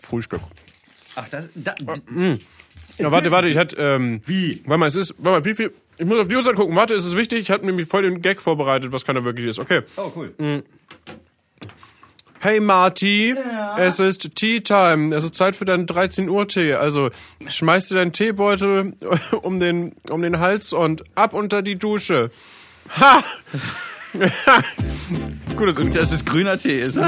Frühstück. Ach, das. Da, Ja, warte, warte, ich hatte, ähm, Wie? Warte mal, es ist, warte mal, wie viel, ich muss auf die Uhrzeit gucken, warte, ist es wichtig? Ich hatte nämlich voll den Gag vorbereitet, was keiner wirklich ist. Okay. oh, cool. Hey Marty, es ist Tea Time. Es ist Zeit für deinen 13 Uhr Tee. Also schmeißt dir deinen Teebeutel um den um den Hals und ab unter die Dusche. Ha! Gutes Intro. Dass es grüner Tee ist.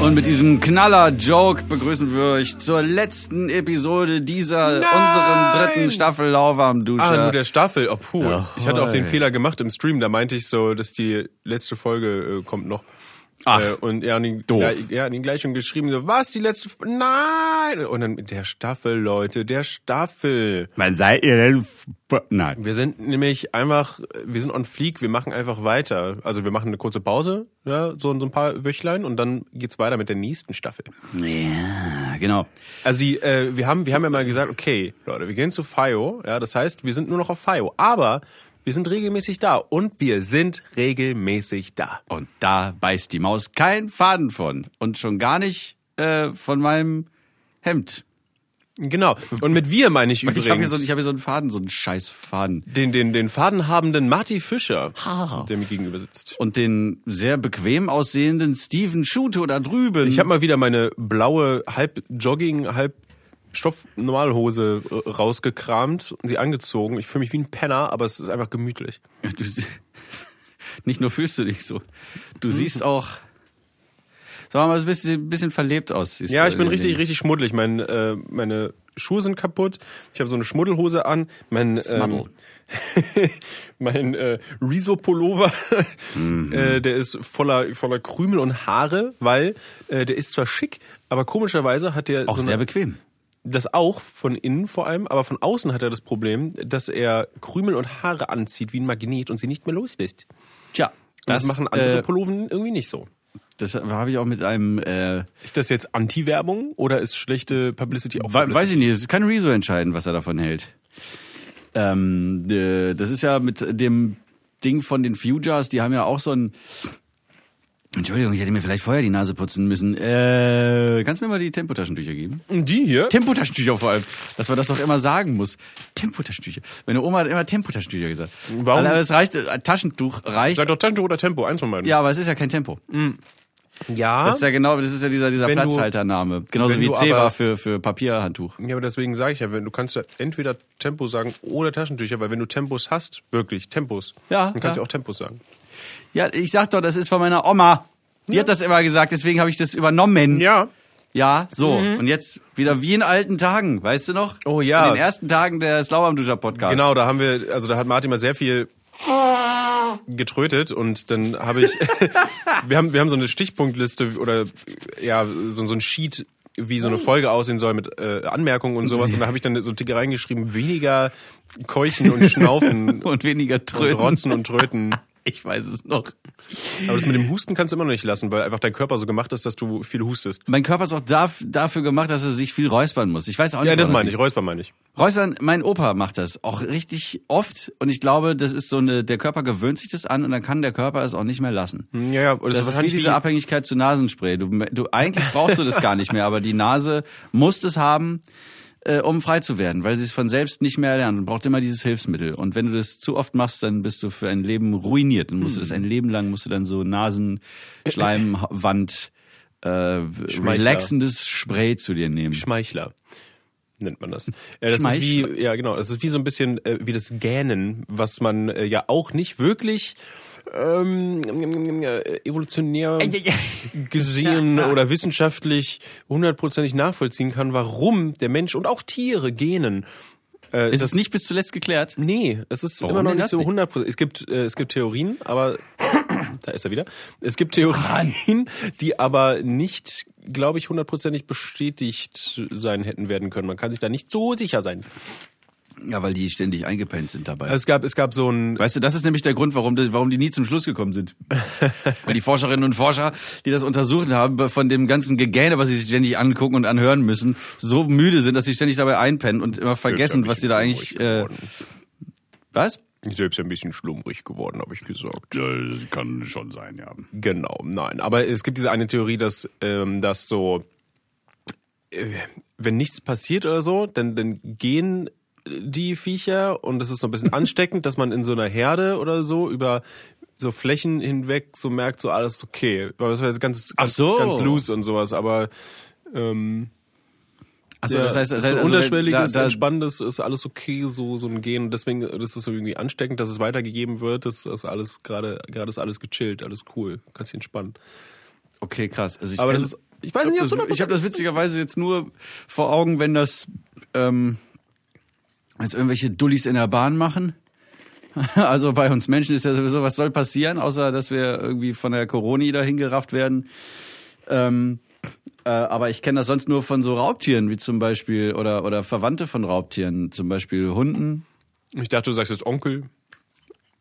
Und mit diesem Knaller-Joke begrüßen wir euch zur letzten Episode dieser unseren dritten Staffel Lauwarmdusche. Ah, nur der Staffel. Oh, puh. Ja, ich hatte auch den. Fehler gemacht im Stream. Da meinte ich so, dass die letzte Folge äh, kommt noch. Ach, äh, und er hat ihn, doof. Ja, er hat ihn gleich schon geschrieben, so, was, die letzte, F nein! Und dann, der Staffel, Leute, der Staffel. Wann seid ihr denn? Nein. Wir sind nämlich einfach, wir sind on fleek, wir machen einfach weiter. Also wir machen eine kurze Pause, ja, so, so ein paar Wöchlein und dann geht's weiter mit der nächsten Staffel. Ja, genau. Also die, äh, wir haben, wir haben ja mal gesagt, okay, Leute, wir gehen zu FIO, ja, das heißt, wir sind nur noch auf FIO, aber wir sind regelmäßig da und wir sind regelmäßig da. Und da beißt die Maus keinen Faden von. Und schon gar nicht äh, von meinem Hemd. Genau. Und mit wir meine ich übrigens Ich habe hier, so, ich hab hier so einen Faden, so einen scheiß Faden. den, den, den fadenhabenden Marty Fischer, der mir gegenüber sitzt. Und den sehr bequem aussehenden Steven Schuto da drüben. Ich habe mal wieder meine blaue halb Jogging, halb Stoff-Normalhose äh, rausgekramt und sie angezogen. Ich fühle mich wie ein Penner, aber es ist einfach gemütlich. Du, nicht nur fühlst du dich so, du siehst auch, sag mal, ein bisschen, verlebt aus. Ja, du ich bin in richtig, richtig schmuddelig. Mein, äh, meine Schuhe sind kaputt. Ich habe so eine Schmuddelhose an. Mein, ähm, mein äh, Riso-Pullover, Mhm. äh, der ist voller, voller Krümel und Haare, weil äh, der ist zwar schick, aber komischerweise hat der Auch so sehr eine, bequem. Das auch von innen vor allem, aber von außen hat er das Problem, dass er Krümel und Haare anzieht wie ein Magnet und sie nicht mehr loslässt. Tja, Das, machen andere äh, Pulloven irgendwie nicht so. Das habe ich auch mit einem, äh, Ist das jetzt Anti-Werbung oder ist schlechte Publicity auch Publicity? weiß ich nicht, es kann Rezo entscheiden, was er davon hält. Ähm, äh, das ist ja mit dem Ding von den Futures, die haben ja auch so ein. Entschuldigung, ich hätte mir vielleicht vorher die Nase putzen müssen. Äh, kannst du mir mal die Tempotaschentücher geben? Die hier? Tempotaschentücher vor allem. Dass man das doch immer sagen muss. Tempotaschentücher. Meine Oma hat immer Tempotaschentücher gesagt. Warum? Aber es reicht, äh, Taschentuch reicht. Sag doch Tempo oder Tempo, eins von beiden. Ja, aber es ist ja kein Tempo. Ja. Das ist ja genau, das ist ja dieser, dieser Wenn Platzhaltername. Genauso wie C war für, für Papierhandtuch. ja, aber deswegen sage ich ja, wenn du kannst ja entweder Tempo sagen oder Taschentücher, weil wenn du Tempos hast, wirklich Tempos, Ja, dann kannst du ja. auch Tempos sagen. Ja, ich sag doch, das ist von meiner Oma. Die hat das immer gesagt, deswegen habe ich das übernommen. Ja. Ja, so. Und jetzt wieder wie in alten Tagen, weißt du noch? Oh ja. In den ersten Tagen des Lauermduscher Podcasts. Genau, da haben wir, also da hat Martin mal sehr viel getrötet und dann habe ich, wir haben, wir haben so eine Stichpunktliste oder ja, so, so ein Sheet, wie so eine Folge aussehen soll mit äh, Anmerkungen und sowas und da habe ich dann so Tick reingeschrieben, weniger Keuchen und Schnaufen Und weniger und Tröten. Rotzen und Tröten. Ich weiß es noch. Aber das mit dem Husten kannst du immer noch nicht lassen, weil einfach dein Körper so gemacht ist, dass du viel hustest. Mein Körper ist auch dafür gemacht, dass er sich viel räuspern muss. Ich weiß auch nicht, Ja, das meine liegt. ich, Räusper meine ich. Räuspern, mein Opa macht das auch richtig oft und ich glaube, das ist so eine, der Körper gewöhnt sich das an und dann kann der Körper es auch nicht mehr lassen. Ja, ja, das, Das ist wie diese Abhängigkeit zu Nasenspray. Du, du eigentlich brauchst du das gar nicht mehr, aber die Nase muss es haben, äh, um frei zu werden, weil sie es von selbst nicht mehr lernt und braucht immer dieses Hilfsmittel. Und wenn du das zu oft machst, dann bist du für ein Leben ruiniert. Dann musst du das ein Leben lang musst du dann so Nasenschleimwand äh, relaxendes Spray zu dir nehmen. Schmeichler nennt man das. Ja, das ist wie, ja genau, das ist wie so ein bisschen äh, wie das Gähnen, was man äh, ja auch nicht wirklich ähm, äh, evolutionär gesehen oder wissenschaftlich hundertprozentig nachvollziehen kann, warum der Mensch und auch Tiere gähnen. Äh, Ist das- es nicht bis zuletzt geklärt? Nee, es ist Warum immer noch nicht so nicht? 100%. Es gibt, äh, es gibt Theorien, aber da ist er wieder. Es gibt Theorien, die aber nicht, glaube ich, hundertprozentig bestätigt sein hätten werden können. Man kann sich da nicht so sicher sein. Ja, weil die ständig eingepennt sind dabei. Es gab, es gab so ein, Weißt du, das ist nämlich der Grund, warum, das, warum die nie zum Schluss gekommen sind. Weil die Forscherinnen und Forscher, die das untersucht haben, von dem ganzen Gegähne, was sie sich ständig angucken und anhören müssen, so müde sind, dass sie ständig dabei einpennen und immer vergessen, was sie da eigentlich. Äh, was? selbst ein bisschen schlummrig geworden, habe ich gesagt. Ja, das kann schon sein, ja. Genau, nein. Aber es gibt diese eine Theorie, dass, ähm, dass so, äh, wenn nichts passiert oder so, dann, dann gehen die Viecher und das ist so ein bisschen ansteckend, dass man in so einer Herde oder so über so Flächen hinweg so merkt, so alles okay. Weil das war jetzt ganz, ganz, so. ganz loose und sowas, aber ähm, Achso, ja, das heißt, das so heißt also, unterschwelliges, da, da, entspannendes ist alles okay, so so ein Gehen. Deswegen ist es so irgendwie ansteckend, dass es weitergegeben wird. Das ist alles gerade gerade ist alles gechillt, alles cool, kannst dich entspannen. Okay, krass. Also ich Aber das ist, ich weiß nicht, ob das, ich habe das witzigerweise jetzt nur vor Augen, wenn das ähm, als irgendwelche Dullis in der Bahn machen. Also bei uns Menschen ist ja sowieso, was soll passieren, außer dass wir irgendwie von der Corona dahin gerafft werden. Ähm, äh, aber ich kenne das sonst nur von so Raubtieren, wie zum Beispiel, oder, oder Verwandte von Raubtieren, zum Beispiel Hunden. Ich dachte, du sagst jetzt Onkel,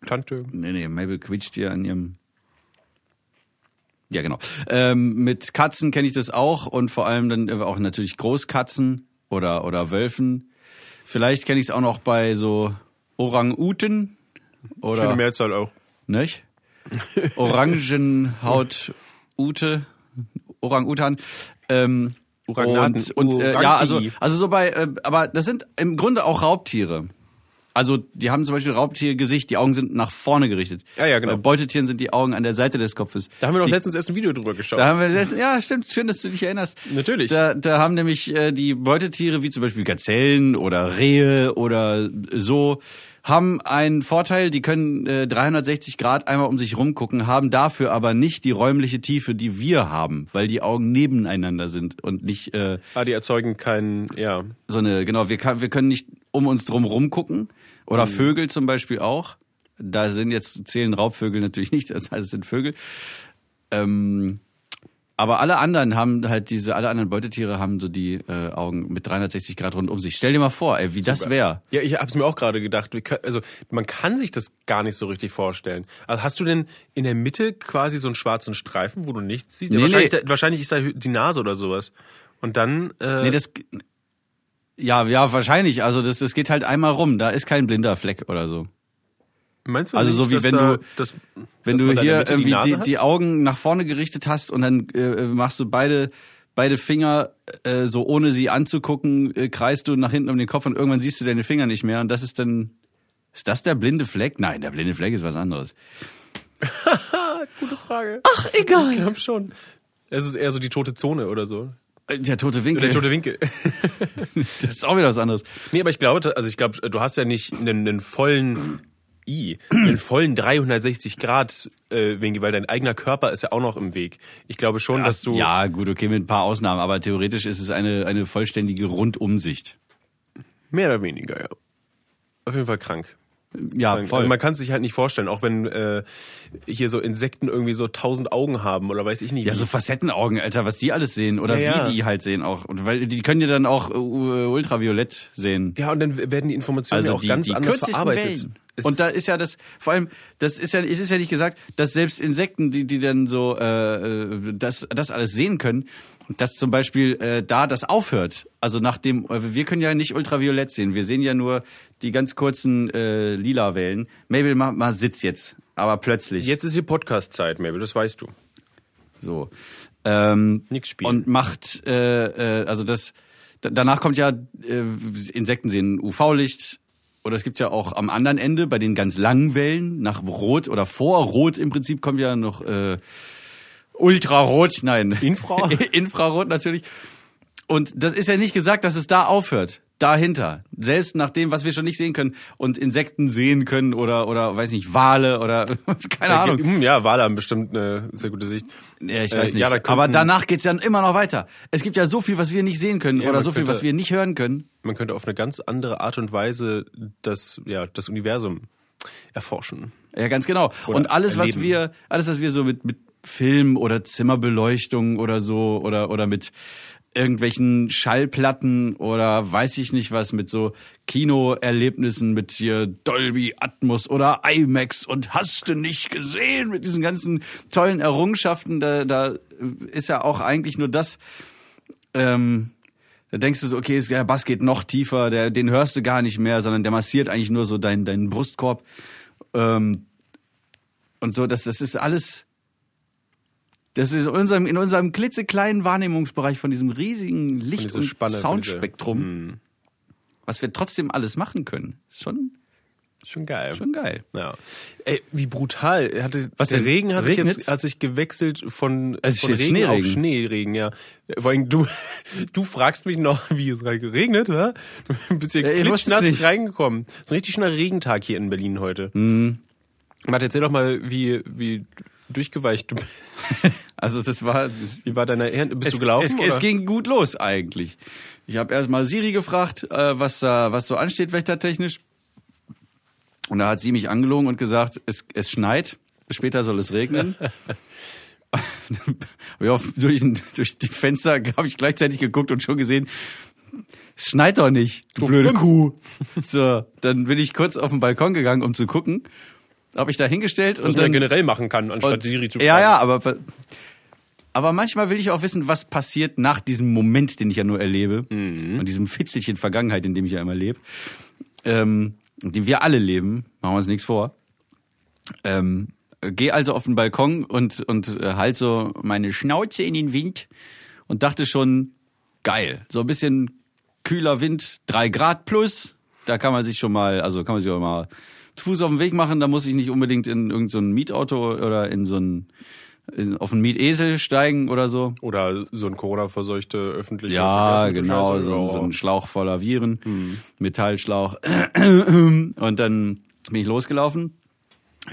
Tante. Nee, nee, Mabel quietscht hier an ihrem. Ja, genau. Ähm, mit Katzen kenne ich das auch und vor allem dann auch natürlich Großkatzen oder, oder Wölfen. Vielleicht kenne ich es auch noch bei so Orang-Uten Schöne oder Mehrzahl auch. nicht? Orangenhaut Ute, Orang-Utan. Ähm, Orangnaten. und, und äh, ja, also, also so bei, äh, aber das sind im Grunde auch Raubtiere. Also die haben zum Beispiel Raubtiergesicht, die Augen sind nach vorne gerichtet. Ja, ja, genau. Bei Beutetieren sind die Augen an der Seite des Kopfes. Da haben wir doch die, letztens erst ein Video drüber geschaut. da haben wir letztens, ja, stimmt, schön, dass du dich erinnerst. Natürlich. Da, da haben nämlich äh, die Beutetiere, wie zum Beispiel Gazellen oder Rehe oder so, haben einen Vorteil, die können äh, 360 Grad einmal um sich rumgucken, haben dafür aber nicht die räumliche Tiefe, die wir haben, weil die Augen nebeneinander sind und nicht äh, ah, die erzeugen keinen, ja. so eine, genau, wir, kann, wir können nicht um uns drum rumgucken. Oder Vögel zum Beispiel auch. Da sind jetzt, zählen Raubvögel natürlich nicht, das heißt, es sind Vögel. Ähm, aber alle anderen haben halt diese, alle anderen Beutetiere haben so die äh, Augen mit 360 Grad rund um sich. Stell dir mal vor, ey, wie das wäre. Ja, ich hab's mir auch gerade gedacht. Also man kann sich das gar nicht so richtig vorstellen. Also hast du denn in der Mitte quasi so einen schwarzen Streifen, wo du nichts siehst? Ja, Nee, wahrscheinlich, nee. Da, wahrscheinlich ist da die Nase oder sowas. Und dann. Äh, Nee, das. Ja, ja, wahrscheinlich. Also das, das geht halt einmal rum. Da ist kein blinder Fleck oder so. Meinst du also nicht, so wie dass wenn da, du- dass, Wenn du hier irgendwie die, hat? die Augen nach vorne gerichtet hast und dann äh, machst du beide beide Finger äh, so ohne sie anzugucken, äh, kreist du nach hinten um den Kopf und irgendwann siehst du deine Finger nicht mehr und das ist dann ist das der blinde Fleck? Nein, der blinde Fleck ist was anderes. Gute Frage. Ach, egal. Ich glaube schon. Es ist eher so die tote Zone oder so. Der tote Winkel. Der tote Winkel. das ist auch wieder was anderes. nee, aber ich glaube, also ich glaube, du hast ja nicht einen, einen vollen I, einen vollen 360 Grad äh, Winkel, weil dein eigener Körper ist ja auch noch im Weg. Ich glaube schon, dass du ja, gut, okay, mit ein paar Ausnahmen, aber theoretisch ist es eine eine vollständige Rundumsicht. mehr oder weniger, ja. Auf jeden Fall krank. Ja, voll. Also man kann es sich halt nicht vorstellen, auch wenn äh, hier so Insekten irgendwie so tausend Augen haben oder weiß ich nicht. Ja, wie. so Facettenaugen, Alter, was die alles sehen oder Ja, ja. wie die halt sehen auch. Und weil die können ja dann auch äh, ultraviolett sehen. ja, und dann werden die Informationen Also ja auch die, ganz die anders verarbeitet. Wellen. Es Und da ist ja das, vor allem, das ist ja, es ist ja nicht gesagt, dass selbst Insekten, die, die dann so äh, äh, das, das alles sehen können, dass zum Beispiel äh, da das aufhört. Also nachdem, äh, wir können ja nicht ultraviolett sehen, wir sehen ja nur die ganz kurzen äh, lila Wellen. Mabel, mal, mal Sitz jetzt, aber plötzlich. Jetzt ist hier Podcast-Zeit, Mabel, das weißt du. So. Ähm, Nix spielen. Und macht, äh, äh, also das, da, danach kommt ja, äh, Insekten sehen UV-Licht. Oder es gibt ja auch am anderen Ende, bei den ganz langen Wellen, nach Rot oder vor Rot im Prinzip kommt ja noch äh, Ultrarot, nein. Infra? Infrarot natürlich. Und das ist ja nicht gesagt, dass es da aufhört. Dahinter. Selbst nach dem, was wir schon nicht sehen können und Insekten sehen können oder, oder weiß nicht, Wale oder keine Ahnung. Hm, Ja, Wale haben bestimmt eine sehr gute Sicht. Ja, ich Äh, weiß nicht. ja, da Aber danach geht's ja immer noch weiter. Es gibt ja so viel, was wir nicht sehen können Ja, oder so viel, könnte- was wir nicht hören können. Man könnte auf eine ganz andere Art und Weise das, ja, das Universum erforschen. Ja, ganz genau. Oder Und alles, was erleben. wir, alles, was wir so mit, mit Film oder Zimmerbeleuchtung oder so oder, oder mit irgendwelchen Schallplatten oder weiß ich nicht was mit so Kinoerlebnissen mit hier Dolby Atmos oder IMAX und hast du nicht gesehen mit diesen ganzen tollen Errungenschaften, da, da ist ja auch eigentlich nur das, ähm, da denkst du so, okay, der Bass geht noch tiefer, der, den hörst du gar nicht mehr, sondern der massiert eigentlich nur so deinen, deinen Brustkorb. Ähm, und so, das, das ist alles, das ist in unserem, in unserem klitzekleinen Wahrnehmungsbereich von diesem riesigen Licht- und Spanne, Soundspektrum, Hm. was wir trotzdem alles machen können. Ist schon, Schon geil. schon geil. Ja. Ey, wie brutal. Hatte, Was der? Regen hat sich, jetzt, hat sich gewechselt von, Es von Regen auf Schneeregen. Schneeregen, ja. Vor allem du, du fragst mich noch, wie es geregnet, hä? Du bist hier Ja, klitschnass reingekommen. Ist ein richtig schöner Regentag hier in Berlin heute. Mhm. Matt, erzähl doch mal, wie, wie durchgeweicht du Also das war, Wie war deine Her Bist es, du gelaufen? Es, oder? es ging gut los eigentlich. Ich habe erst mal Siri gefragt, äh, was da, was so ansteht wettertechnisch. Und da hat sie mich angelogen und gesagt, es, es schneit, später soll es regnen. ja, durch, durch die Fenster habe ich gleichzeitig geguckt und schon gesehen, es schneit doch nicht, du blöde Kuh. So, dann bin ich kurz auf den Balkon gegangen, um zu gucken. Habe ich da hingestellt was und man dann generell machen kann, anstatt und- Siri zu fragen. Ja, ja, aber aber manchmal will ich auch wissen, was passiert nach diesem Moment, den ich ja nur erlebe Mhm. und diesem Fitzelchen Vergangenheit, in dem ich ja immer lebe, ähm, in dem wir alle leben, machen wir uns nichts vor. Ähm, Geh also auf den Balkon und und äh, halt so meine Schnauze in den Wind und dachte schon geil, so ein bisschen kühler Wind, drei Grad plus, da kann man sich schon mal, also kann man sich auch mal zu Fuß auf den Weg machen, da muss ich nicht unbedingt in irgendein so Mietauto oder in so ein in, auf einen Mietesel steigen oder so. Oder so ein Corona-verseuchte öffentliche Ja, genau, so, Ja. so ein Schlauch voller Viren, Metallschlauch. Und dann bin ich losgelaufen.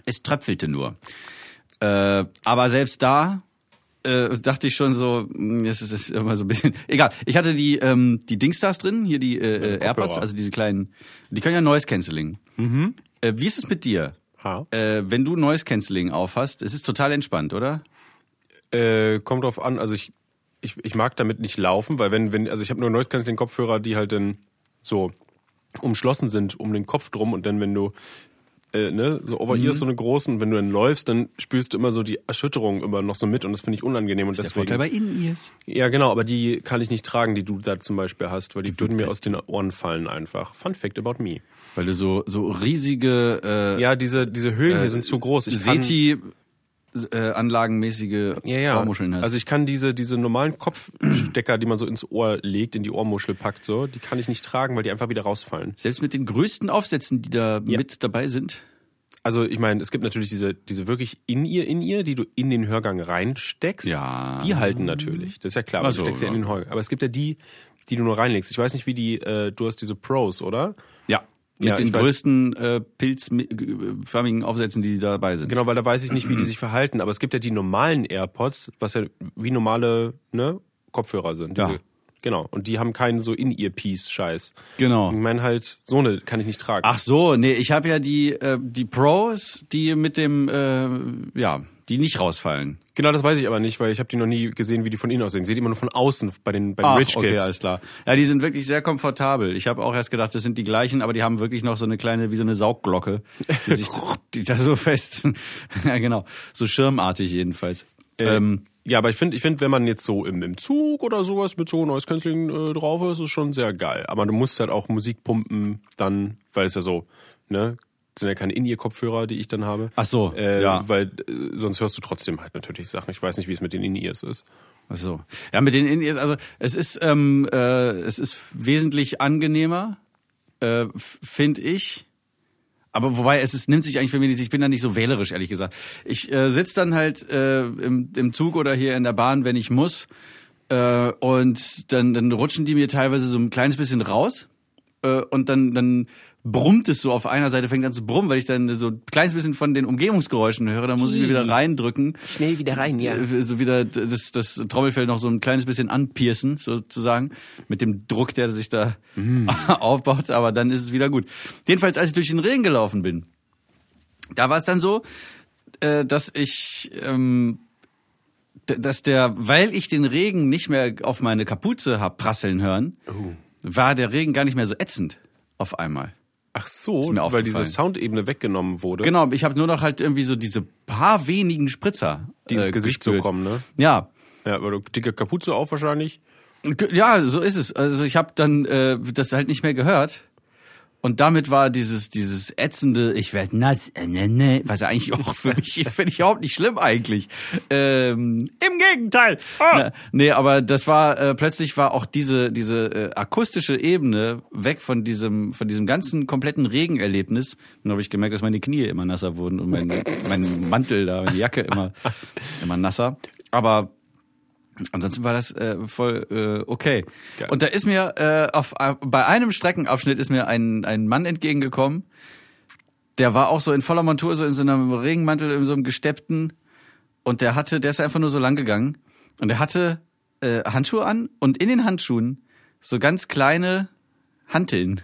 Es tröpfelte nur. Äh, aber selbst da äh, dachte ich schon so, mh, es ist, ist immer so ein bisschen. Egal. Ich hatte die ähm, die Dingstars drin, hier die äh, äh, AirPods, also diese kleinen. Die können ja Noise Cancelling. Äh, wie ist es mit dir? Ha. Äh, wenn du Noise Cancelling aufhast, es ist total entspannt, oder? Äh, kommt drauf an, also ich, ich, ich mag damit nicht laufen, weil wenn, wenn, also ich habe nur Noise Cancelling Kopfhörer, die halt dann so umschlossen sind um den Kopf drum und dann, wenn du äh, ne, so over Mhm. so eine großen, und wenn du dann läufst, dann spürst du immer so die Erschütterung immer noch so mit und das finde ich unangenehm und Der deswegen. Vorteil bei In-Ears. Ja, genau, aber die kann ich nicht tragen, die du da zum Beispiel hast, weil die, würden mir aus den Ohren fallen einfach. Fun Fact about me. Weil du so, so riesige äh, Ja, diese, diese Höhlen hier sind zu groß. Ich SETI äh, anlagenmäßige ja, ja. Ohrmuscheln hast. Also ich kann diese, diese normalen Kopfstecker, die man so ins Ohr legt, in die Ohrmuschel packt, so, die kann ich nicht tragen, weil die einfach wieder rausfallen. Selbst mit den größten Aufsätzen, die da Ja. mit dabei sind. Also ich meine, es gibt natürlich diese, diese wirklich in ihr, in ihr, die du in den Hörgang reinsteckst. Ja. Die halten natürlich. Das ist ja klar, aber Ach so, du steckst ja in den Hörgang. Aber es gibt ja die, die du nur reinlegst. Ich weiß nicht, wie die, äh, du hast diese Pros, oder? Mit Ja, den größten äh, pilzförmigen Aufsätzen, die dabei sind. Genau, weil da weiß ich nicht, wie die sich verhalten. Aber es gibt ja die normalen AirPods, was ja wie normale ne, Kopfhörer sind. Ja. Genau. Und die haben keinen so In-Ear-Piece-Scheiß. Genau. Ich meine halt, so eine kann ich nicht tragen. Ach so, nee, ich habe ja die äh, die Pros, die mit dem äh, ja, die nicht rausfallen. Genau, das weiß ich aber nicht, weil ich habe die noch nie gesehen, wie die von innen aussehen. Die immer nur von außen bei den, bei den Ach, Rich okay, Kids. alles klar. Ja, die sind wirklich sehr komfortabel. Ich habe auch erst gedacht, das sind die gleichen, aber die haben wirklich noch so eine kleine, wie so eine Saugglocke, die sich die da so fest, ja genau, so schirmartig jedenfalls. Ähm, ja, aber ich finde, ich find, wenn man jetzt so im, im Zug oder sowas mit so Noise Cancelling äh, drauf ist, ist schon sehr geil. Aber du musst halt auch Musik pumpen, dann, weil es ja so, ne, sind ja keine In-Ear-Kopfhörer, die ich dann habe. Ach so, äh, ja. Weil äh, sonst hörst du trotzdem halt natürlich Sachen. Ich weiß nicht, wie es mit den In-Ears ist. Ach so. Ja, mit den In-Ears, also es ist ähm, äh, es ist wesentlich angenehmer, äh, finde ich. Aber wobei es ist, nimmt sich eigentlich bei mir nicht, ich bin da nicht so wählerisch, ehrlich gesagt. Ich äh, sitz dann halt äh, im, im Zug oder hier in der Bahn, wenn ich muss. Äh, und dann, dann rutschen die mir teilweise so ein kleines bisschen raus. Äh, und dann, dann brummt es so auf einer Seite, fängt an zu brummen, weil ich dann so ein kleines bisschen von den Umgebungsgeräuschen höre. Dann muss ich mir wieder reindrücken. Schnell wieder rein, Äh, So wieder das, das Trommelfell noch so ein kleines bisschen anpiercen, sozusagen, mit dem Druck, der sich da aufbaut, aber dann ist es wieder gut. Jedenfalls, als ich durch den Regen gelaufen bin, da war es dann so, äh, dass ich ähm, dass der, weil ich den Regen nicht mehr auf meine Kapuze hab prasseln hören, war der Regen gar nicht mehr so ätzend auf einmal. Ach so, weil diese. Soundebene weggenommen wurde. Genau, ich habe nur noch halt irgendwie so diese paar wenigen Spritzer, Die ins äh, Gesicht so kommen, ne? Ja, Ja, weil du dicke Kapuze auf wahrscheinlich. Ja, so ist es. Also ich habe dann äh, das halt nicht mehr gehört. Und damit war dieses dieses ätzende, ich werd nass, äh, ne, ne, was ja eigentlich auch für mich finde ich überhaupt nicht schlimm eigentlich. Ähm, Im Gegenteil. Na, nee, aber das war äh, plötzlich war auch diese diese äh, akustische Ebene weg von diesem von diesem ganzen kompletten Regenerlebnis. Dann habe ich gemerkt, dass meine Knie immer nasser wurden und mein mein Mantel da, meine Jacke immer immer nasser. Aber Ansonsten war das äh, voll äh, okay. Geil. Und da ist mir äh, auf, äh, bei einem Streckenabschnitt ist mir ein, ein Mann entgegengekommen, der war auch so in voller Montur, so in so einem Regenmantel, in so einem gesteppten. Und der hatte, der ist einfach nur so lang gegangen. Und der hatte äh, Handschuhe an und in den Handschuhen so ganz kleine Hanteln.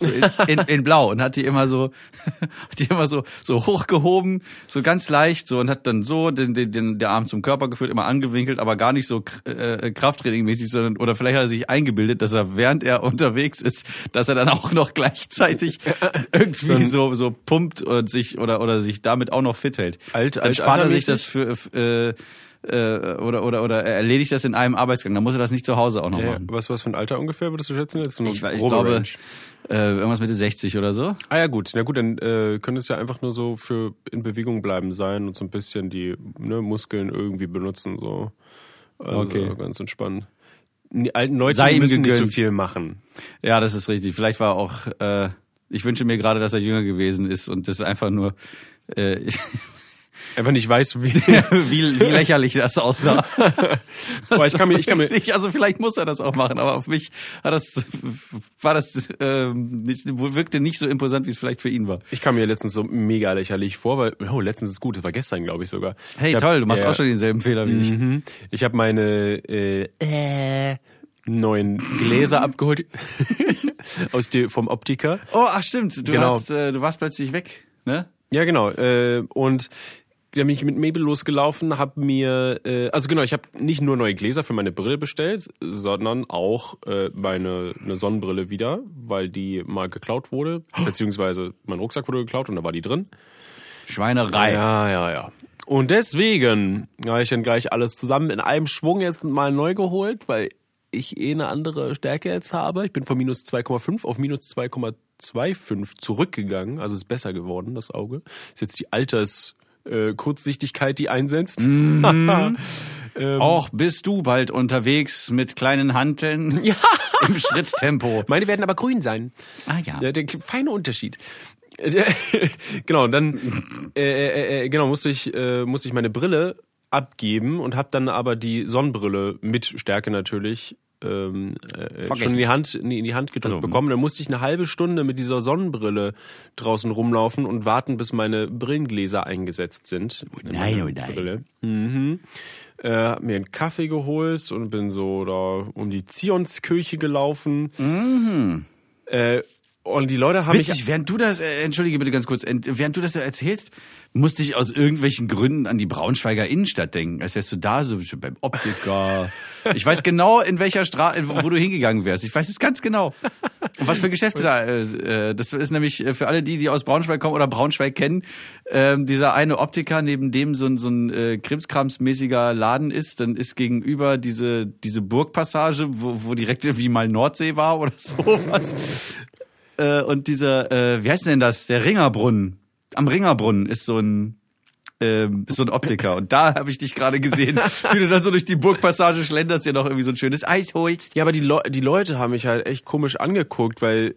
So in, in, in Blau und hat die immer so, hat die immer so, so hochgehoben, so ganz leicht, so und hat dann so den, den, den, der Arm zum Körper geführt, immer angewinkelt, aber gar nicht so äh, Krafttrainingmäßig, sondern, oder vielleicht hat er sich eingebildet, dass er während er unterwegs ist, dass er dann auch noch gleichzeitig irgendwie so, so pumpt und sich, oder, oder sich damit auch noch fit hält. Alt- dann alt- spart er sich das für, äh, äh, oder, oder, oder er erledigt das in einem Arbeitsgang. Dann muss er das nicht zu Hause auch noch Ja, machen. was, was für ein Alter ungefähr würdest du schätzen? Jetzt Ich, ich glaube, äh, irgendwas Mitte 60 oder so. Ah ja gut, na gut, dann äh, könnte es ja einfach nur so für in Bewegung bleiben sein und so ein bisschen die ne, Muskeln irgendwie benutzen so. Also Okay. ganz entspannt. Alten Leute Sei ihm müssen nicht so viel machen. Ja, das ist richtig. Vielleicht war auch, äh, ich wünsche mir gerade, dass er jünger gewesen ist und das einfach nur, äh, Einfach nicht weiß, wie. wie, wie lächerlich das aussah. Boah, ich kann mir, ich kann mir, also vielleicht muss er das auch machen, aber auf mich hat das, war das, nicht, wirkte nicht so imposant, wie es vielleicht für ihn war. ich kam mir letztens so mega lächerlich vor, weil oh, letztens ist gut, das war gestern, glaube ich sogar. Hey, ich hab, toll, du machst äh, auch schon denselben Fehler wie ich. Mhm. Ich habe meine äh, äh, neuen Gläser abgeholt aus der, vom Optiker. Oh, ach stimmt, du Genau. hast, äh, du warst plötzlich weg, ne? Ja, genau. Äh, und da bin ich mit Mabel losgelaufen, habe mir, äh, also genau, ich habe nicht nur neue Gläser für meine Brille bestellt, sondern auch äh, meine eine Sonnenbrille wieder, weil die mal geklaut wurde, beziehungsweise mein Rucksack wurde geklaut und da war die drin. Schweinerei. Ja, ja, ja. Und deswegen habe ich dann gleich alles zusammen in einem Schwung jetzt mal neu geholt, weil ich eh eine andere Stärke jetzt habe. Ich bin von minus 2,5 auf minus 2,25 zurückgegangen. Also ist besser geworden, das Auge. Ist jetzt die Alters äh, Kurzsichtigkeit, die einsetzt. Auch bist du bald unterwegs mit kleinen Hanteln Ja. im Schritttempo. Meine werden aber grün sein. Ah ja. Ja, der feine Unterschied. Äh, genau, dann äh, äh, äh, genau musste ich äh, musste ich meine Brille abgeben und habe dann aber die Sonnenbrille mit Stärke natürlich ähm, äh, schon in die Hand in die Hand gedrückt Also, bekommen. Dann musste ich eine halbe Stunde mit dieser Sonnenbrille draußen rumlaufen und warten, bis meine Brillengläser eingesetzt sind. in nein, oh nein. Brille. Mhm. Äh, hab mir einen Kaffee geholt und bin so da um die Zionskirche gelaufen. Äh, und die Leute haben mich Witzig, während du das, äh, entschuldige bitte ganz kurz, während du das erzählst, musste ich aus irgendwelchen Gründen an die Braunschweiger Innenstadt denken. Als wärst du da so beim Optiker. Ich weiß genau, in welcher Straße, wo du hingegangen wärst. Ich weiß es ganz genau. Und was für Geschäfte da, äh, äh, das ist nämlich äh, für alle die, die aus Braunschweig kommen oder Braunschweig kennen, ähm, dieser eine Optiker, neben dem so ein, so ein äh, Krimskramsmäßiger Laden ist, dann ist gegenüber diese, diese Burgpassage, wo, wo direkt irgendwie mal Nordsee war oder sowas. Äh, und dieser, äh, wie heißt denn das? Der Ringerbrunnen. Am Ringerbrunnen ist so ein ähm, so ein Optiker. Und da habe ich dich gerade gesehen, wie du dann so durch die Burgpassage schlenderst, dir noch irgendwie so ein schönes Eis holst. Ja, aber die, Leu die Leute haben mich halt echt komisch angeguckt, weil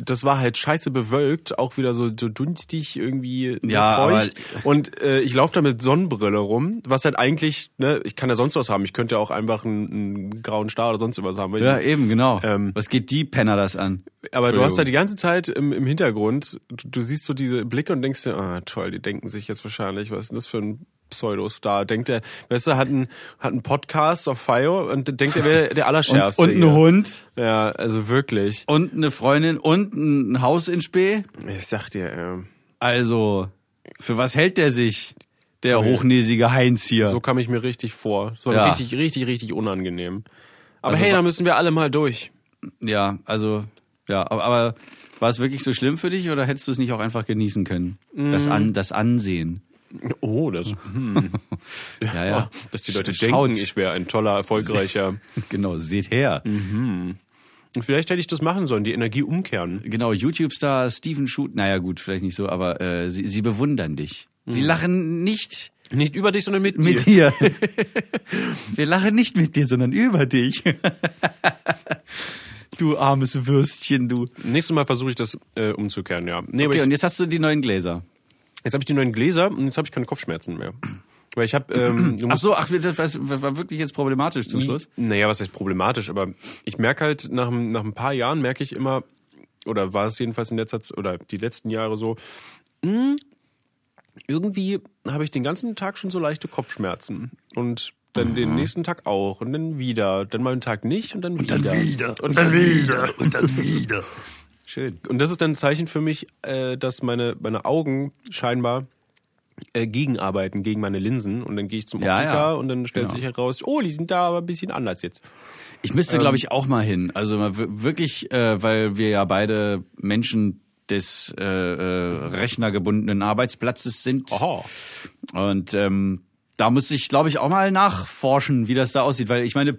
das war halt scheiße bewölkt, auch wieder so, so dunstig irgendwie ne, Ja, feucht. Und äh, ich laufe da mit Sonnenbrille rum, was halt eigentlich, ne, ich kann ja sonst was haben. Ich könnte ja auch einfach einen, einen grauen Star oder sonst was haben. Ja, eben, genau. Ähm, Was geht die Penner das an? aber du hast halt die ganze Zeit im, im Hintergrund, du, du siehst so diese Blicke und denkst dir, ah toll, die denken sich jetzt wahrscheinlich, was ist denn das für ein Pseudostar? Denkt er, weißt du, hat einen, hat einen Podcast auf Fire und denkt er wäre der und, Allerschärfste. und ein hier. Hund Ja, also wirklich. und eine Freundin und ein Haus in Spee. Ich sag dir, äh, Also, für was hält der sich? Der hochnäsige Heinz hier. So kam ich mir richtig vor. So Ja. richtig, richtig, richtig unangenehm. Aber Also hey, da müssen wir alle mal durch. Ja, also, ja, aber, aber war es wirklich so schlimm für dich oder hättest du es nicht auch einfach genießen können? Das, Mm. An, das Ansehen. Oh, das. Hm. Ja, ja. Dass die Leute Schaut. denken, ich wäre ein toller, erfolgreicher. Genau, seht her. Und vielleicht hätte ich das machen sollen, die Energie umkehren. Genau, YouTube-Star Steven Shoot, naja gut, vielleicht nicht so, aber äh, sie, sie bewundern dich. Mhm. Sie lachen nicht Nicht über dich, sondern mit, mit dir. dir. Wir lachen nicht mit dir, sondern über dich. du armes Würstchen, du. Nächstes Mal versuche ich das äh, umzukehren, ja. Nee, Okay, und jetzt hast du die neuen Gläser. Jetzt habe ich die neuen Gläser und jetzt habe ich keine Kopfschmerzen mehr. Weil ich habe, ähm, Ach so, ach, das war wirklich jetzt problematisch zum Schluss. naja, was heißt problematisch, aber ich merke halt nach, ein- nach ein paar Jahren merke ich immer, oder war es jedenfalls in letzter Zeit, oder die letzten Jahre so, mh, irgendwie habe ich den ganzen Tag schon so leichte Kopfschmerzen und dann den nächsten Tag auch und dann wieder, dann mal einen Tag nicht und dann wieder. und dann wieder und dann wieder. Schön. Und das ist dann ein Zeichen für mich, äh, dass meine, meine Augen scheinbar äh, gegenarbeiten gegen meine Linsen. Und dann gehe ich zum Ja, Optiker ja. und dann stellt Genau. sich heraus, oh, die sind da aber ein bisschen anders jetzt. Ich müsste, glaube ich, auch mal hin. Also wirklich, äh, weil wir ja beide Menschen des äh, äh, rechnergebundenen Arbeitsplatzes sind. Aha. Und ähm, da muss ich, glaube ich, auch mal nachforschen, wie das da aussieht, weil ich meine,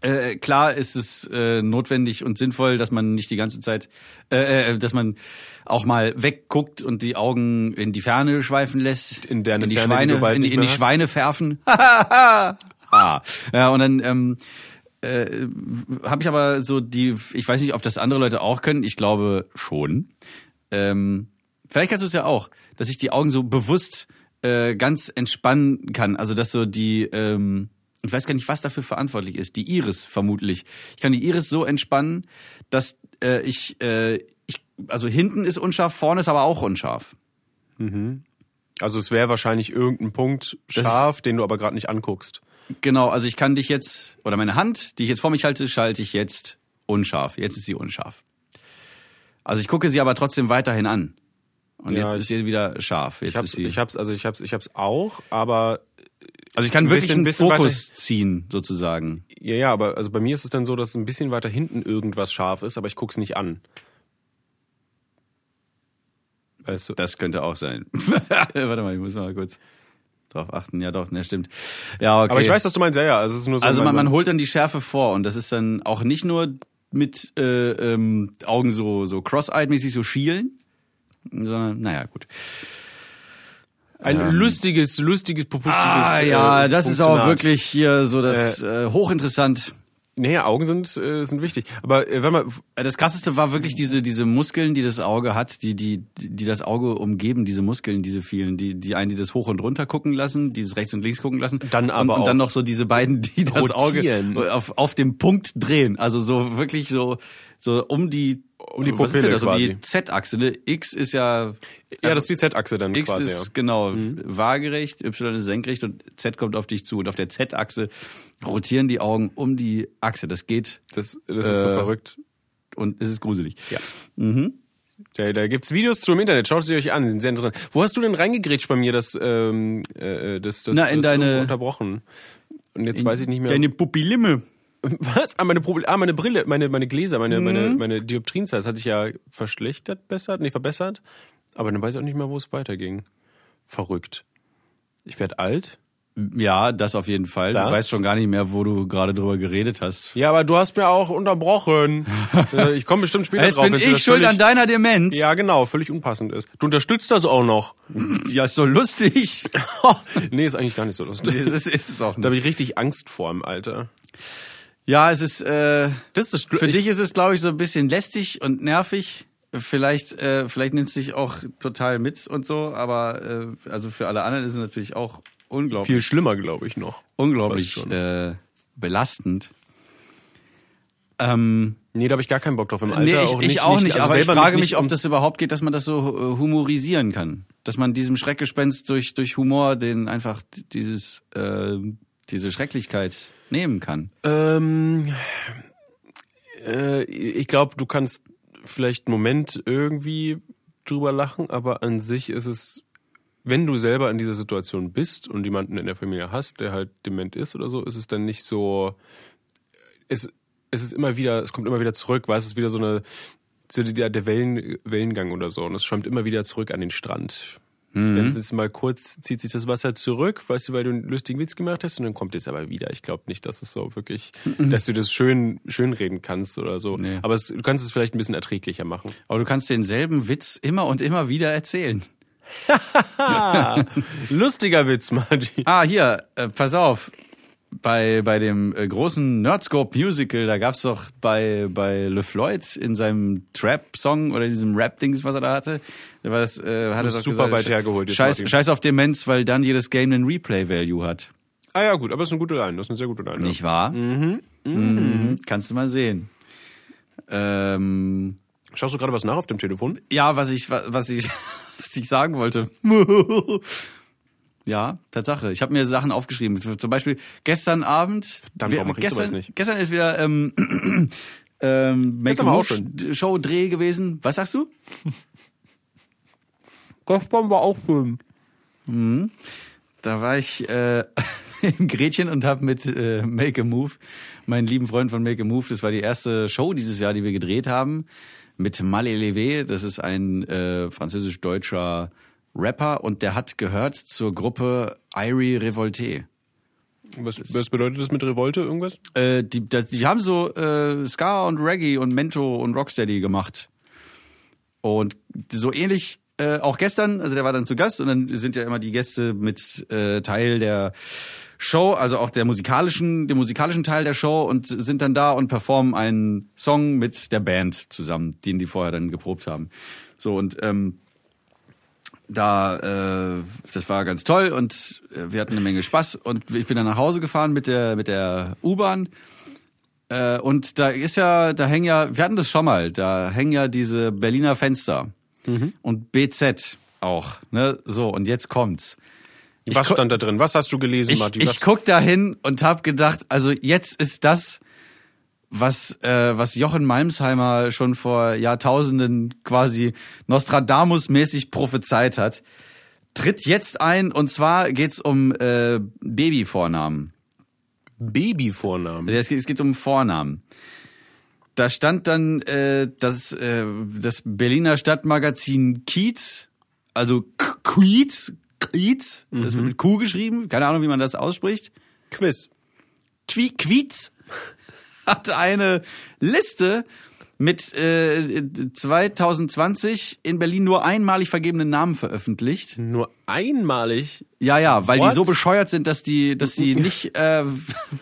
äh, klar ist es äh, notwendig und sinnvoll, dass man nicht die ganze Zeit, äh, äh, dass man auch mal wegguckt und die Augen in die Ferne schweifen lässt, In deren die Ferne, die Schweine, in, die- nicht in die hast. Schweine werfen. ah. Ja, und dann ähm, äh, habe ich aber so die, ich weiß nicht, ob das andere Leute auch können. Ich glaube schon. Ähm, vielleicht kannst du es ja auch, dass ich die Augen so bewusst äh, ganz entspannen kann. Also dass so die, ähm, ich weiß gar nicht, was dafür verantwortlich ist. Die Iris vermutlich. Ich kann die Iris so entspannen, dass äh, ich, äh, ich, also hinten ist unscharf, vorne ist aber auch unscharf. Also es wäre wahrscheinlich irgendein Punkt Das- scharf, den du aber gerade nicht anguckst. Genau, also ich kann dich jetzt, oder meine Hand, die ich jetzt vor mich halte, schalte ich jetzt unscharf. Jetzt ist sie unscharf. Also ich gucke sie aber trotzdem weiterhin an. Und Ja, jetzt ist sie wieder scharf. Jetzt Ich hab's, ist sie, ich hab's, also ich hab's, ich hab's auch, aber also ich kann ein wirklich bisschen- einen bisschen Fokus ziehen, sozusagen. ja, ja, aber also bei mir ist es dann so, dass ein bisschen weiter hinten irgendwas scharf ist, aber ich guck's nicht an. Weißt du? Das könnte auch sein. Warte mal, ich muss mal kurz drauf achten. Ja doch, ne, stimmt. Ja, okay. Aber ich weiß, was du meinst, ja, ja. Also, es ist nur so, Also man, man holt dann die Schärfe vor und das ist dann auch nicht nur mit äh, ähm, Augen so so cross-eyed-mäßig so schielen, sondern naja, gut. Ein lustiges, lustiges, popustiges. Ah ja, äh, das ist auch wirklich hier so das äh, hochinteressant. Nee, Augen sind, äh, sind wichtig. Aber äh, wenn man, Äh, Das krasseste war wirklich diese diese Muskeln, die das Auge hat, die die die das Auge umgeben, diese Muskeln, diese vielen, die die einen, die das hoch und runter gucken lassen, die das rechts und links gucken lassen, Dann aber und, und dann auch noch so diese beiden, die das rotieren. Auge auf auf dem Punkt drehen, also so wirklich so so um die Um die was ist denn Pupille das? Um quasi. die Z-Achse, ne? X ist ja ja, das ist die Z-Achse dann X quasi. ist ja. genau waagerecht, Y ist senkrecht und Z kommt auf dich zu. Und auf der Z-Achse rotieren die Augen um die Achse. Das geht Das, das ist so Äh, verrückt. und es ist gruselig. Ja. Da, da gibt's Videos zu im Internet, schaut sie euch an, die sind sehr interessant. Wo hast du denn reingegrätscht bei mir, das, ähm, äh, das, das, Na, in das deine- unterbrochen? Und jetzt weiß ich nicht mehr. Deine Pupillimme. Was? Ah, meine, Proble ah, meine Brille, meine, meine Gläser, meine, Mhm. meine, meine Dioptrienzahl, das hat sich ja verschlechtert, bessert, nee, verbessert. Aber dann weiß ich auch nicht mehr, wo es weiterging. Verrückt. Ich werd alt. Ja, das auf jeden Fall. Das? Du weißt schon gar nicht mehr, wo du gerade drüber geredet hast. Ja, aber du hast mir auch unterbrochen. Äh, ich komme bestimmt später Jetzt drauf. bin ich schuld völlig- an deiner Demenz. Ja, genau, völlig unpassend ist. Du unterstützt das auch noch. ja, ist so lustig. nee, ist eigentlich gar nicht so lustig. das ist, ist es auch Da nicht. habe ich richtig Angst vor im Alter. Ja, es ist, äh, Das ist für dich ist es, glaube ich, so ein bisschen lästig und nervig. Vielleicht, äh, vielleicht nimmst du dich auch total mit und so, aber äh, also für alle anderen ist es natürlich auch unglaublich, viel schlimmer, glaube ich noch. unglaublich äh, belastend. Ähm, Nee, da habe ich gar keinen Bock drauf im Alter. nee, ich auch ich nicht, auch nicht, also aber ich frage mich, ob das überhaupt geht, dass man das so äh, humorisieren kann. Dass man diesem Schreckgespenst durch, durch Humor den einfach dieses, äh, diese Schrecklichkeit nehmen kann. Ähm, äh, ich glaube, du kannst vielleicht einen Moment irgendwie drüber lachen, aber an sich ist es wenn du selber in dieser Situation bist und jemanden in der Familie hast, der halt dement ist oder so, ist es dann nicht so, es, es ist immer wieder, es kommt immer wieder zurück, weil es ist wieder so eine, so der, der Wellen, Wellengang oder so und es schäumt immer wieder zurück an den Strand. Dann ist es mal kurz, zieht sich das Wasser zurück, weißt du, weil du einen lustigen Witz gemacht hast und dann kommt es aber wieder. Ich glaube nicht, dass es so wirklich, dass du das schön, schön reden kannst oder so. Nee. Aber es, du kannst es vielleicht ein bisschen erträglicher machen. Aber du kannst denselben Witz immer und immer wieder erzählen. Lustiger Witz, Marty. Ah, hier, äh, pass auf. Bei, bei dem äh, großen Nerdscope Musical, da gab's doch bei, bei LeFloid in seinem Trap-Song oder diesem Rap-Dings, was er da hatte, da war das, äh, hat er ist doch super gesagt, weit hergeholt Scheiß, Martin. Scheiß auf Demenz, weil dann jedes Game einen Replay-Value hat. Ah ja, gut, aber es ist eine gute Line, das ist eine sehr gute Line. ja. Nicht wahr? Mhm. Kannst du mal sehen. Ähm, Schaust du gerade was nach auf dem Telefon? ja, was ich, was ich, was ich sagen wollte. Ja, Tatsache. Ich habe mir Sachen aufgeschrieben. Zum Beispiel gestern Abend. Verdammt, wir- warum gestern, sowas nicht? Gestern ist wieder ähm, ähm, Make Gestern a war Move auch schön. Show Dreh gewesen. Was sagst du? Gestern war auch schön. Da war ich äh, im Gretchen und habe mit äh, Make a Move, meinen lieben Freund von Make a Move, das war die erste Show dieses Jahr, die wir gedreht haben, mit Mal Levé. Das ist ein äh, französisch-deutscher Rapper und der hat gehört zur Gruppe Irie Revolte. Was, was bedeutet das mit Revolte irgendwas? Äh, die, das, die haben so äh, Ska und Reggae und Mento und Rocksteady gemacht. Und so ähnlich äh, auch gestern, also der war dann zu Gast und dann sind ja immer die Gäste mit äh, Teil der Show, also auch der musikalischen, dem musikalischen Teil der Show und sind dann da und performen einen Song mit der Band zusammen, den die vorher dann geprobt haben. So und ähm, da, äh, das war ganz toll und äh, wir hatten eine Menge Spaß und ich bin dann nach Hause gefahren mit der mit der U-Bahn äh, und da ist ja, da hängen ja, wir hatten das schon mal, da hängen ja diese Berliner Fenster und BZ auch, ne? So und jetzt kommt's. Was stand da drin? Was hast du gelesen, Ich, Martin? ich guck da hin und hab gedacht, also jetzt ist das, was, äh, was Jochen Malmsheimer schon vor Jahrtausenden quasi Nostradamus-mäßig prophezeit hat, tritt jetzt ein und zwar geht's um äh, Babyvornamen. Babyvornamen. Es geht, es geht um Vornamen. Da stand dann äh, das, äh, das Berliner Stadtmagazin Kiez, also Kiez, Kiez, das wird mit Q geschrieben, keine Ahnung, wie man das ausspricht. Quiz. Twi Quiz hat eine Liste mit äh, 2020 in Berlin nur einmalig vergebenen Namen veröffentlicht. Nur einmalig. Ja, ja, weil What? die so bescheuert sind, dass die, dass die nicht äh,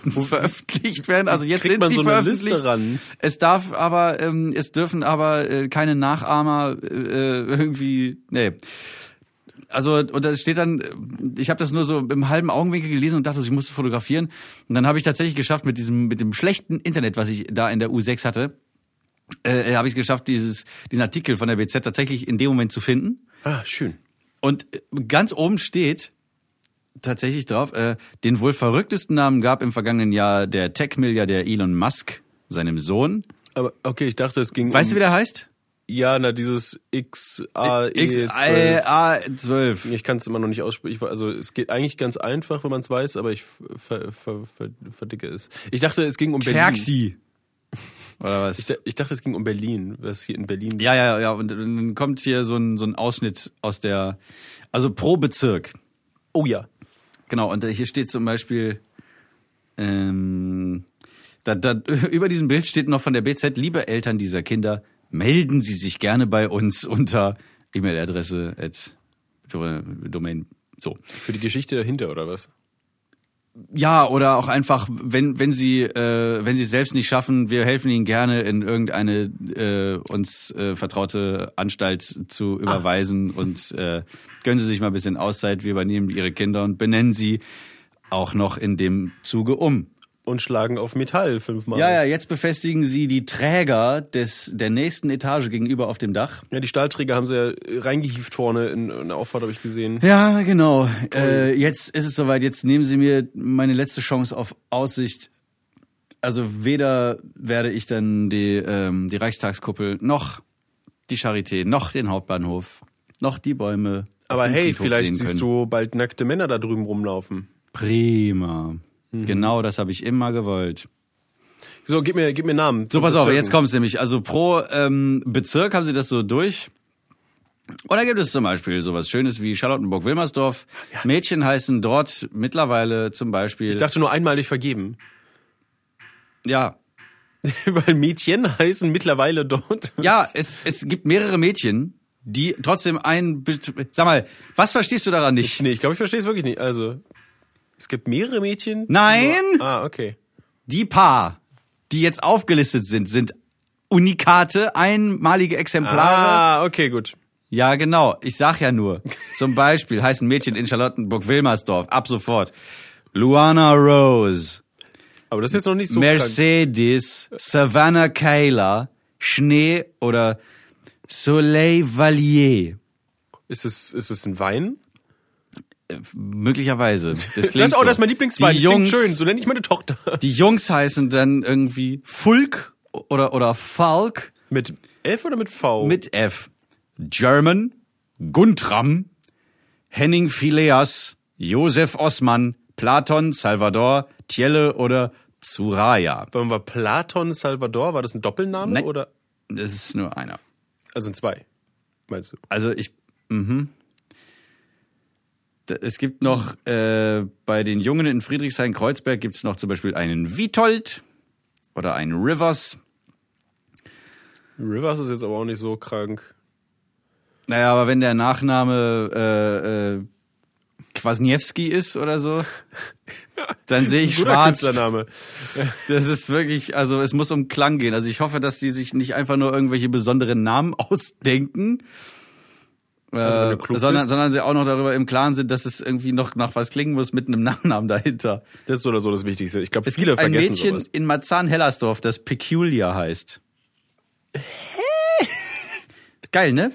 veröffentlicht werden. Also jetzt Kriegt sind man sie so eine veröffentlicht. Liste ran? Es darf aber, ähm, es dürfen aber äh, keine Nachahmer äh, irgendwie, nee. Also und da steht dann, ich habe das nur so im halben Augenwinkel gelesen und dachte, ich musste fotografieren. Und dann habe ich tatsächlich geschafft mit diesem, mit dem schlechten Internet, was ich da in der U6 hatte, äh, habe ich es geschafft, dieses, diesen Artikel von der BZ tatsächlich in dem Moment zu finden. Ah, schön. Und äh, ganz oben steht tatsächlich drauf, äh, den wohl verrücktesten Namen gab im vergangenen Jahr der Tech-Milliardär Elon Musk, seinem Sohn. Aber okay, ich dachte, es ging Weißt du, um... wie der heißt? Ja, na, dieses XAE12. XA12. Ich kann es immer noch nicht aussprechen. Also es geht eigentlich ganz einfach, wenn man es weiß, aber ich ver, ver, ver, verdicke es. Ich dachte, es ging um Berlin. Xerxi. Oder was? Ich, ich dachte, es ging um Berlin, was hier in Berlin. Ja, ja, ja. Und dann kommt hier so ein, so ein Ausschnitt aus der, also pro Bezirk. Oh ja. Genau, und hier steht zum Beispiel, ähm, da, da, über diesem Bild steht noch von der BZ, liebe Eltern dieser Kinder, melden Sie sich gerne bei uns unter E-Mail-Adresse at Domain. So. Für die Geschichte dahinter oder was? Ja, oder auch einfach, wenn, wenn Sie, äh, wenn Sie es selbst nicht schaffen, wir helfen Ihnen gerne in irgendeine äh, uns äh, vertraute Anstalt zu überweisen und äh, gönnen Sie sich mal ein bisschen Auszeit, wir übernehmen Ihre Kinder und benennen Sie auch noch in dem Zuge um. Und schlagen auf Metall fünfmal. Ja, ja, jetzt befestigen Sie die Träger des, der nächsten Etage gegenüber auf dem Dach. Ja, die Stahlträger haben sie ja reingehieft vorne in, in der Auffahrt, habe ich gesehen. Ja, genau. Äh, jetzt ist es soweit. Jetzt nehmen Sie mir meine letzte Chance auf Aussicht. Also weder werde ich dann die, ähm, die Reichstagskuppel noch die Charité noch den Hauptbahnhof noch die Bäume. Aber hey, Friedhof vielleicht sehen siehst können. du bald nackte Männer da drüben rumlaufen. Prima. Mhm. Genau das habe ich immer gewollt. So, gib mir, gib mir Namen. So, pass auf, jetzt kommt's nämlich. Also pro ähm, Bezirk haben sie das so durch. Und da gibt es zum Beispiel sowas Schönes wie Charlottenburg-Wilmersdorf. Mädchen heißen dort mittlerweile zum Beispiel. Ich dachte nur einmalig vergeben. ja, Weil Mädchen heißen mittlerweile dort. ja, es, es gibt mehrere Mädchen, die trotzdem ein. Sag mal, was verstehst du daran nicht? Nee, ich glaube, ich verstehe es wirklich nicht. Also, es gibt mehrere Mädchen. Nein! Ah, okay. Die paar, die jetzt aufgelistet sind, sind Unikate, einmalige Exemplare. Ah, okay, gut. Ja, genau. Ich sag ja nur. Zum Beispiel heißen Mädchen in Charlottenburg-Wilmersdorf ab sofort Luana Rose, Aber das ist jetzt noch nicht so krank. Mercedes, Savannah Kayla, Schnee oder Soleil Valier. Ist es, ist es ein Wein? Möglicherweise. Das klingt Das, oh, so. das ist mein Lieblingswein. Die Das Jungs, schön. So nenne ich meine Tochter. die Jungs heißen dann irgendwie Fulk oder, oder Falk Mit F oder mit V? mit F. German, Guntram, Henning Phileas, Josef Osman, Platon, Salvador, Tielle oder Zuraya. Wollen wir Platon Salvador? War das ein Doppelname Nein. oder? Das ist nur einer. Also sind zwei. Meinst du? Also ich, mhm. Es gibt noch, äh, bei den Jungen in Friedrichshain-Kreuzberg gibt es noch zum Beispiel einen Witold oder einen Rivers. Rivers ist jetzt aber auch nicht so krank. Naja, aber wenn der Nachname äh, äh, Kwasniewski ist oder so, dann sehe ich schwarz. Künstlername. Das ist wirklich, also es muss um Klang gehen. Also ich hoffe, dass die sich nicht einfach nur irgendwelche besonderen Namen ausdenken, Also äh, sondern, sondern sie auch noch darüber im Klaren sind, dass es irgendwie noch nach was klingen muss mit einem Nachnamen dahinter. Das ist so oder so das Wichtigste. Ich glaube, Es viele gibt ein vergessen Mädchen sowas. in Marzahn-Hellersdorf, das Peculiar heißt. Geil, ne?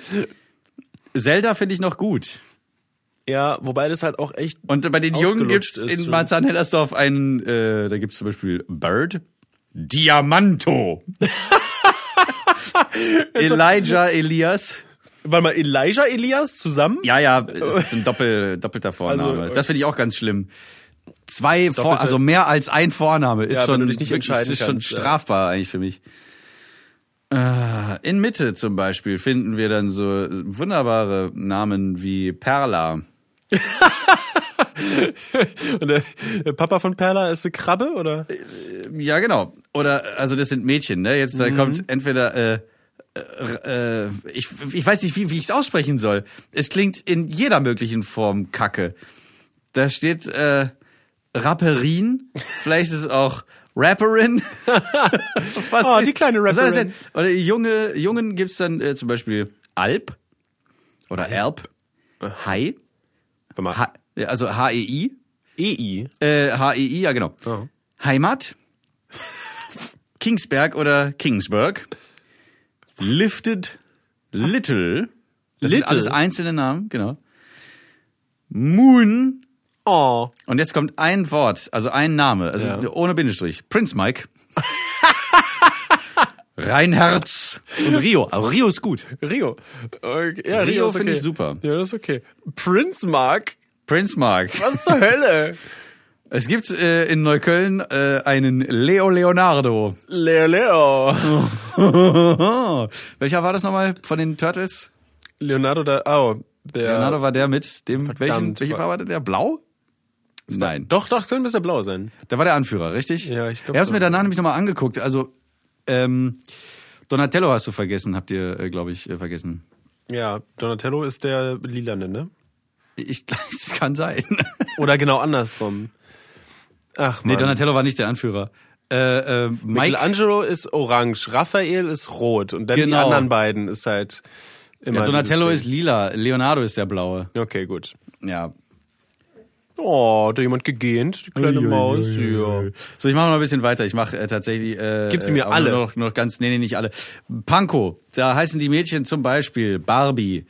Zelda finde ich noch gut. Ja, wobei das halt auch echt. Und bei den Jungen gibt's in. Marzahn-Hellersdorf einen, äh, da gibt's zum Beispiel Bird, Diamanto, Elijah Elias. Warte mal, Elijah Elias zusammen? Ja, ja, es ist ein Doppel, doppelter Vorname. Also, das finde ich auch ganz schlimm. Zwei Vor Doppelte- also mehr als ein Vorname ist Ja, schon, nicht ist schon kannst, ja. strafbar eigentlich für mich. Äh, In Mitte zum Beispiel finden wir dann so wunderbare Namen wie Perla. Und der, Papa von Perla ist eine Krabbe, oder? Ja, genau. Oder, also das sind Mädchen, ne? Jetzt, Mhm. da kommt entweder, äh, äh, äh, ich, ich weiß nicht, wie, wie ich es aussprechen soll. Es klingt in jeder möglichen Form Kacke. Da steht, äh, Rapperin. Vielleicht ist es auch Rapperin. was Oh, die kleine Was soll das Rapperin. denn? Oder Junge, Jungen gibt's dann äh, zum Beispiel Alp oder Alp. Hai. Warte mal. Ha, also H-E-I. EI. Äh, H-E-I, ja genau. Oh. Heimat. Kingsberg oder Kingsburg. Lifted. Little. Das sind Little? alles einzelne Namen, genau. Moon. Oh. Und jetzt kommt ein Wort, also ein Name, also Ja. ohne Bindestrich. Prince Mike. Reinherz und Rio. Aber Rio ist gut. Rio. Okay. Ja, Rio Rio, finde okay. ich super. Ja, das ist okay. Prince Mark? Prince Mark. Was zur Hölle? Es gibt äh, in Neukölln äh, einen Leo Leonardo. Leo Leo. Welcher war das nochmal von den Turtles? Leonardo da. Oh, der. Leonardo war der mit dem, welchen, Verdammt. welche Farbe hatte der? Blau? Nein. Doch, doch, dann müsste er blau sein. Der war der Anführer, richtig? Ja, ich glaub Er hat so. mir danach nämlich nochmal angeguckt. Also, ähm, Donatello hast du vergessen, habt ihr, äh, glaube ich, äh, vergessen. Ja, Donatello ist der Lilane, ne? Ich, das kann sein. Oder genau andersrum. Ach nee, man. Donatello war nicht der Anführer. Äh, äh, Mike, Michelangelo ist orange, Raphael ist rot und dann die Genau. anderen beiden ist halt immer. ja, Donatello ist lila, Leonardo ist der blaue. Okay, gut. Ja. Oh, hat da jemand gegähnt? Die kleine Maus. Ja. So, ich mache noch ein bisschen weiter. Ich mache äh, tatsächlich. Äh, Gib sie mir aber alle. Noch, noch ganz, nee, nee, nicht alle. Panko. Da heißen die Mädchen zum Beispiel Barbie,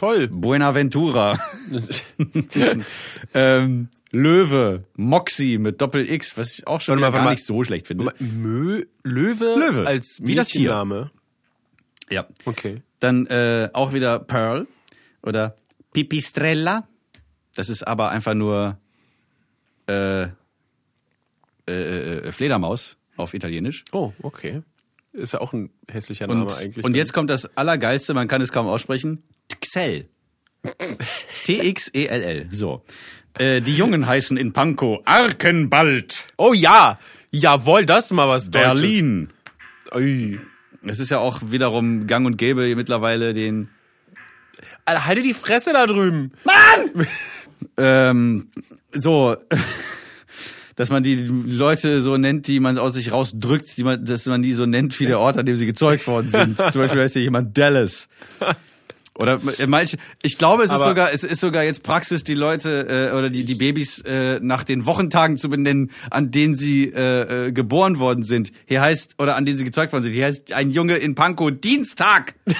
Toll. Buenaventura, ähm, Löwe, Moxie mit Doppel X, was ich auch schon mal, gar mal. nicht so schlecht finde. Mö Löwe, Löwe, als wie das Tier. Mädchenname. Ja. Okay. Dann äh, auch wieder Pearl, Oder Pipistrella. Das ist aber einfach nur äh, äh, äh, Fledermaus auf Italienisch. Oh, okay. Ist ja auch ein hässlicher Name Und, eigentlich. und jetzt kommt das Allergeilste, man kann es kaum aussprechen. Txell. T-X-E-L-L. So. Äh, die Jungen heißen in Pankow Arkenbald. Oh ja! Jawohl, das ist mal was Deutsches. Berlin. Ui. Es ist ja auch wiederum gang und gäbe mittlerweile den Alter, halte die Fresse da drüben. ähm, so, dass man die Leute so nennt, die man aus sich rausdrückt, die man, dass man die so nennt wie der Ort, an dem sie gezeugt worden sind. Zum Beispiel heißt hier jemand Dallas. Oder äh, manche, ich glaube, es ist Aber- sogar, es ist sogar jetzt Praxis, die Leute äh, oder die die Babys äh, nach den Wochentagen zu benennen, an denen sie äh, äh, geboren worden sind. Hier heißt oder an denen sie gezeugt worden sind. Hier heißt ein Junge in Pankow Dienstag.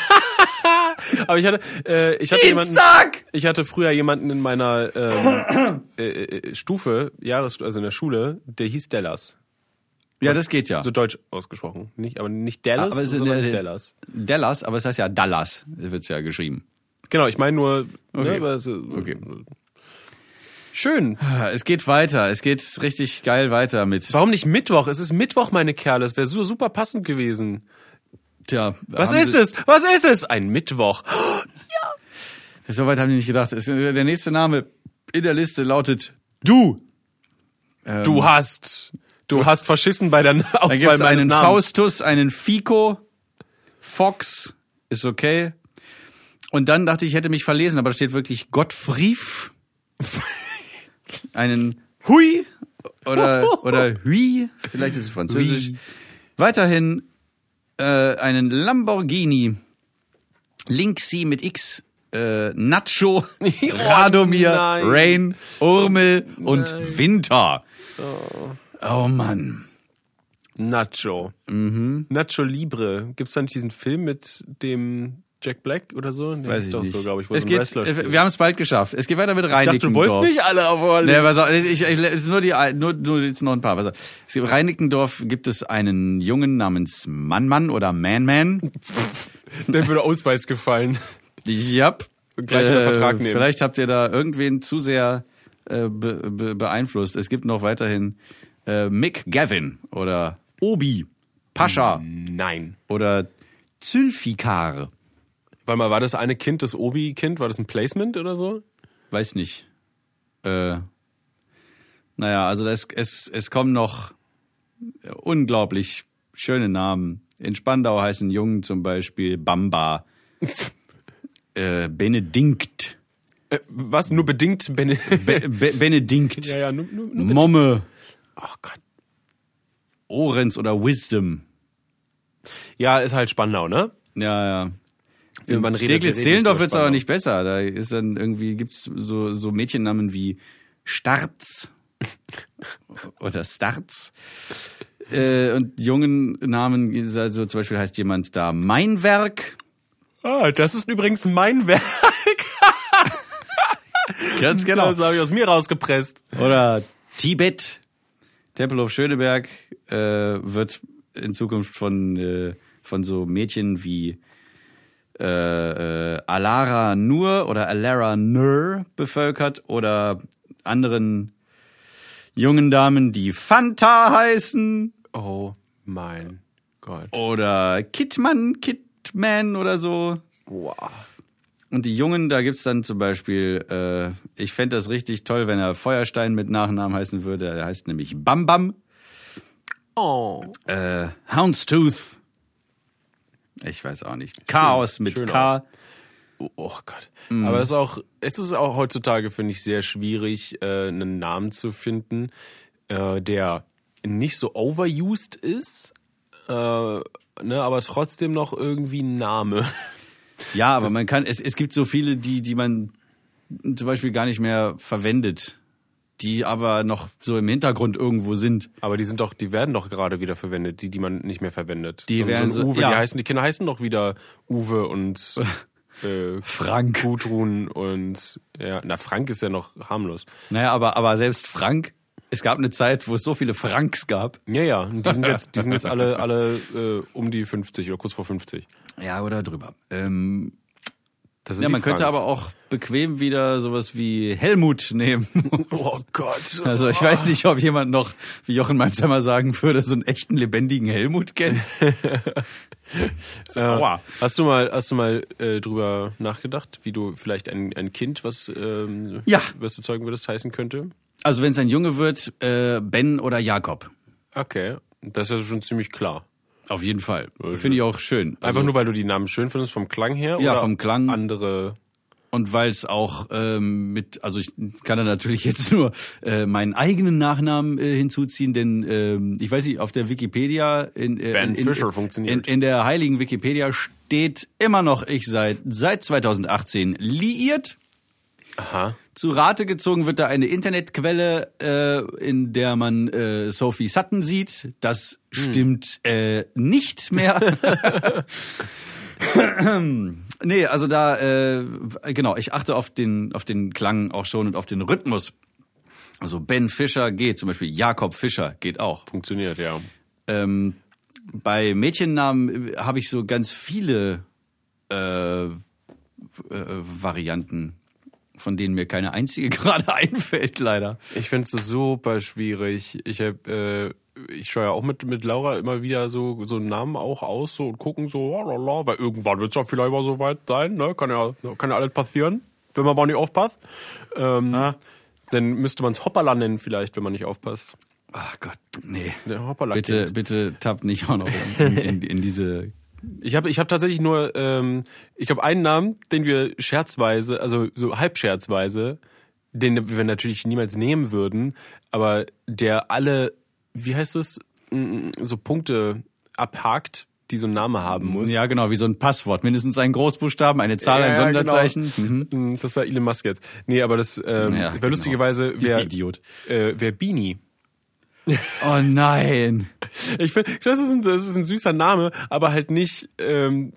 Aber ich hatte, äh, ich hatte jemanden, Dienstag. ich hatte früher jemanden in meiner ähm, äh, äh, Stufe, Jahres, also in der Schule, der hieß Dallas. Ja, das geht ja. So deutsch ausgesprochen. Nicht, aber nicht Dallas, aber es ist sondern der- Dallas. Dallas, aber es heißt ja Dallas, wird's ja geschrieben. Genau, ich meine nur, Okay. ne, es, Okay. Schön. Es geht weiter, es geht richtig geil weiter mit. Warum nicht Mittwoch? Es ist Mittwoch, meine Kerle. Es wäre so super passend gewesen. Tja, Was ist es? Was ist es? Ein Mittwoch. Soweit haben die nicht gedacht. Es- Der nächste Name in der Liste lautet Du. Ähm, Du hast, du hast verschissen bei der Dann Auswahl gibt's meines einen Namens. Faustus, einen Fico, Fox, ist okay. Und dann dachte ich, ich hätte mich verlesen, aber da steht wirklich Gottfried. einen Hui oder, oder Hui, vielleicht ist es französisch. Hui. Weiterhin äh, einen Lamborghini Linksy mit X, äh, Nacho, Radomir, nein. Rain, Urmel und Winter. Oh Mann. Nacho. Nacho Libre. Gibt's da nicht diesen Film mit dem Jack Black oder so? Nee, Weiß ich doch nicht. so, glaube ich, wo es so geht, Wrestler äh, wir haben es bald geschafft. Es geht weiter mit Ich dachte, Reinickendorf. du wolltest nicht alle aber Nee, pass auf, ich, ich, ich, es ist nur die, nur, nur jetzt noch ein paar. Pass auf. Es gibt- Reinickendorf gibt es einen Jungen namens Mann-Mann oder Man-Man. Der würde Old gefallen. Yep. Und gleich einen Vertrag nehmen. Vielleicht habt ihr da irgendwen zu sehr äh, be, be, beeinflusst. Es gibt noch weiterhin äh, Mick Gavin oder Obi, Pascha Nein. oder Zülfikar. Warte mal, war das eine Kind, das Obi-Kind? War das ein Placement oder so? Weiß nicht. Äh, naja, also das, es, es kommen noch unglaublich schöne Namen. In Spandau heißen Jungen zum Beispiel Bamba, äh, Benedikt, Äh, was? Nur bedingt? Bene Be Be Benedikt, ja, ja, nur, nur, nur. Momme, Oh Gott. Orenz oder Wisdom. Ja, ist halt Spandau, ne? Ja, ja. Man In redet- Steglitz-Zehlendorf redet wird's aber nicht besser. Da ist dann irgendwie gibt's so so Mädchennamen wie Starz oder Starz. Äh, und jungen Namen also zum Beispiel heißt jemand da Meinwerk. Ah, das ist übrigens mein Werk. Ganz Das habe ich aus mir rausgepresst. Oder Tibet. Tempelhof Schöneberg äh, wird in Zukunft von, äh, von so Mädchen wie äh, äh, Alara Nur oder Alara Nur bevölkert oder anderen jungen Damen, die Fanta heißen Oh mein Gott. oder Kitman, Kitman oder so. Wow. Und die Jungen, da gibt's dann zum Beispiel, äh, ich fänd das richtig toll, wenn er Feuerstein mit Nachnamen heißen würde. Er heißt nämlich Bam Bam. Oh. Äh, Houndstooth. Ich weiß auch nicht. Chaos mit schön K. Oh, oh Gott. Aber es ist auch, es ist auch heutzutage, finde ich, sehr schwierig, äh, einen Namen zu finden, äh, der nicht so overused ist, äh, ne, aber trotzdem noch irgendwie ein Name. Ja, aber man kann, es, es gibt so viele, die, die man zum Beispiel gar nicht mehr verwendet, die aber noch so im Hintergrund irgendwo sind. Aber die sind doch, die werden doch gerade wieder verwendet, die, die man nicht mehr verwendet. Die so, werden so- Uwe, ja. die heißen, die Kinder heißen doch wieder Uwe und äh, Frank. Gudrun und ja, na Frank ist ja noch harmlos. Naja, aber, aber selbst Frank, es gab eine Zeit, wo es so viele Franks gab. Ja, ja, und die sind jetzt, die sind jetzt alle, alle äh, um die 50 oder kurz vor 50. Ja, oder drüber. Ähm, Ja, man könnte Franks. aber auch bequem wieder sowas wie Helmut nehmen. Oh Gott. Also ich weiß nicht, ob jemand noch, wie Jochen Malmsheimer sagen würde, so einen echten lebendigen Helmut kennt. Äh, Aua. hast du mal, hast du mal äh, drüber nachgedacht, wie du vielleicht ein, ein Kind, was, ähm, Ja. was du zeugen würdest, heißen könnte? Also wenn es ein Junge wird, äh, Ben oder Jakob. Okay, das ist ja schon ziemlich klar. Auf jeden Fall. Finde ich auch schön. Also, Einfach nur, weil du die Namen schön findest vom Klang her? Ja, oder vom Klang. Andere. Und weil es auch ähm, mit, also ich kann da natürlich jetzt nur äh, meinen eigenen Nachnamen äh, hinzuziehen, denn ähm, ich weiß nicht, auf der Wikipedia in, äh, Ben in, Fischer in, funktioniert. In, in der heiligen Wikipedia steht immer noch ich seit seit 2018 liiert. Aha. Zu Rate gezogen wird da eine Internetquelle, äh, in der man äh, Sophie Sutton sieht. Das stimmt äh, nicht mehr. nee, also da, äh, genau, ich achte auf den, auf den Klang auch schon und auf den Rhythmus. Also Ben Fischer geht, zum Beispiel Jakob Fischer geht auch. Funktioniert, ja. Ähm, bei Mädchennamen habe ich so ganz viele äh, äh, Varianten, von denen mir keine einzige gerade einfällt, leider. Ich finde es super schwierig. Ich hab, äh, ich schaue ja auch mit, mit Laura immer wieder so, so Namen auch aus so, und gucken so, oh, lala, weil irgendwann wird es ja vielleicht mal so weit sein, ne? Kann ja, kann ja alles passieren, wenn man mal nicht aufpasst. Ähm, Dann müsste man es Hoppala nennen vielleicht, wenn man nicht aufpasst. Ach Gott, nee. Hoppala Bitte, bitte tappt nicht auch noch in, in, in diese. Ich habe ich hab tatsächlich nur, ähm, ich habe einen Namen, den wir scherzweise, also so halb scherzweise, den wir natürlich niemals nehmen würden, aber der alle, wie heißt es, Mm, so Punkte abhakt, die so einen Namen haben muss. Ja, genau, wie so ein Passwort. Mindestens ein Großbuchstaben, eine Zahl, ein Ja, Sonderzeichen. Genau. Mhm. Mm, Das war Elon Musk jetzt. Nee, aber das ähm, Ja, wär genau. lustigerweise wäre Idiot. äh, wär Beanie. Oh nein. Ich finde, das ist, ein, das ist ein süßer Name, aber halt nicht ähm,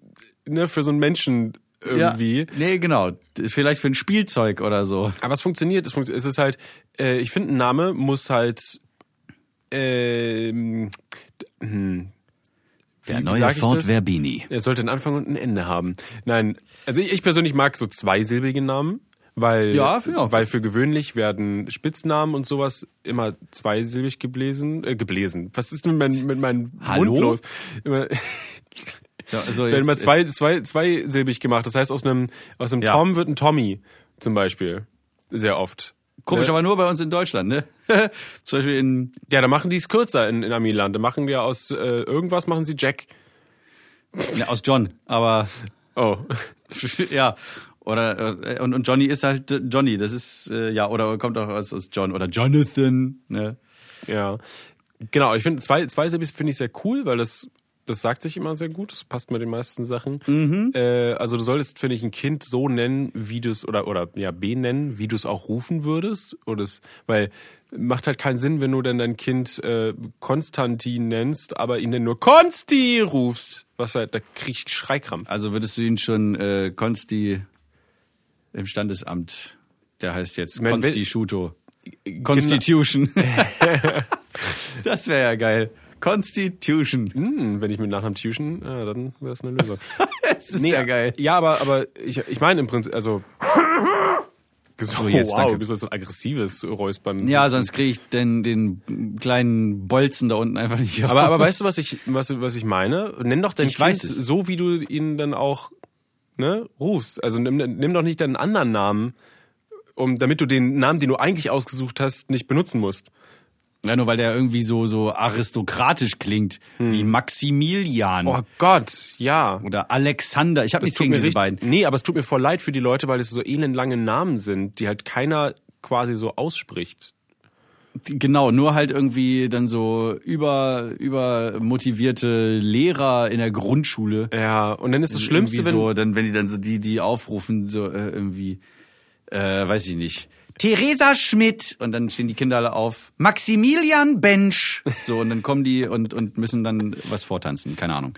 ne, für so einen Menschen irgendwie. Ja, nee, genau. Vielleicht für ein Spielzeug oder so. Aber es funktioniert. Es, funkt, es ist halt, äh, ich finde, ein Name muss halt. Ähm, hm, Der neue Ford? Verbini. er sollte einen Anfang und ein Ende haben. Nein, also ich, ich persönlich mag so zweisilbige Namen, weil, Ja, auch. weil für gewöhnlich werden Spitznamen und sowas immer zweisilbig gebläsen. Äh, gebläsen. Was ist denn mit, mit meinem Hallo? Mund los? Immer, Ja, also werden jetzt- immer zwei, zwei, zweisilbig gemacht. Das heißt, aus einem, aus einem Ja. Tom wird ein Tommy zum Beispiel. Sehr oft. Komisch, Ne? aber nur bei uns in Deutschland, ne? Zum Beispiel in, Ja, da machen die es kürzer in, in Amiland. Da machen die ja aus äh, irgendwas machen sie Jack. ja, aus John, aber Oh. ja. Oder äh, und, und Johnny ist halt Johnny, das ist äh, ja oder kommt auch aus, aus John oder Jonathan, ne? Ja. Genau, ich finde zwei, zweisilbig finde ich sehr cool, weil das, das sagt sich immer sehr gut. Das passt mit den meisten Sachen. Mhm. Äh, also du solltest, finde ich, ein Kind so nennen, wie du es, oder, oder ja, benennen, wie du es auch rufen würdest. Oder es, weil macht halt keinen Sinn, wenn du dann dein Kind äh, Konstantin nennst, aber ihn dann nur Konsti rufst. Was halt, da krieg ich Schreikrampf. Also würdest du ihn schon äh, Konsti im Standesamt, der heißt jetzt wenn- Schuto. Constitution. das wäre ja geil. Constitution. Hm, wenn ich mit Nachnamen Tuition, ja, dann wäre es eine Lösung. Das ist ja geil. Ja, aber, aber ich, ich meine im Prinzip, also. So, jetzt, wow, danke. du bist so ein aggressives Räuspern. Ja, sonst kriege ich den, den kleinen Bolzen da unten einfach nicht Aber, aber raus. weißt du, was ich, was, was ich meine? Nenn doch dein Ich Kind so, wie du ihn dann auch ne, rufst. Also nimm, nimm doch nicht deinen anderen Namen, um, damit du den Namen, den du eigentlich ausgesucht hast, nicht benutzen musst. Ja, nur weil der irgendwie so, so aristokratisch klingt, wie Maximilian Oh Gott, ja. oder Alexander. Ich habe nichts gegen diese richtig, beiden. Nee, aber es tut mir voll leid für die Leute, weil es so elendlange Namen sind, die halt keiner quasi so ausspricht. Genau, nur halt irgendwie dann so über, über motivierte Lehrer in der Grundschule. Ja, und dann ist das Schlimmste, irgendwie wenn so, dann, wenn die dann so die, die aufrufen, so äh, irgendwie, äh, weiß ich nicht, Theresa Schmidt und dann stehen die Kinder alle auf Maximilian Bench. So und dann kommen die und und müssen dann was vortanzen, keine Ahnung.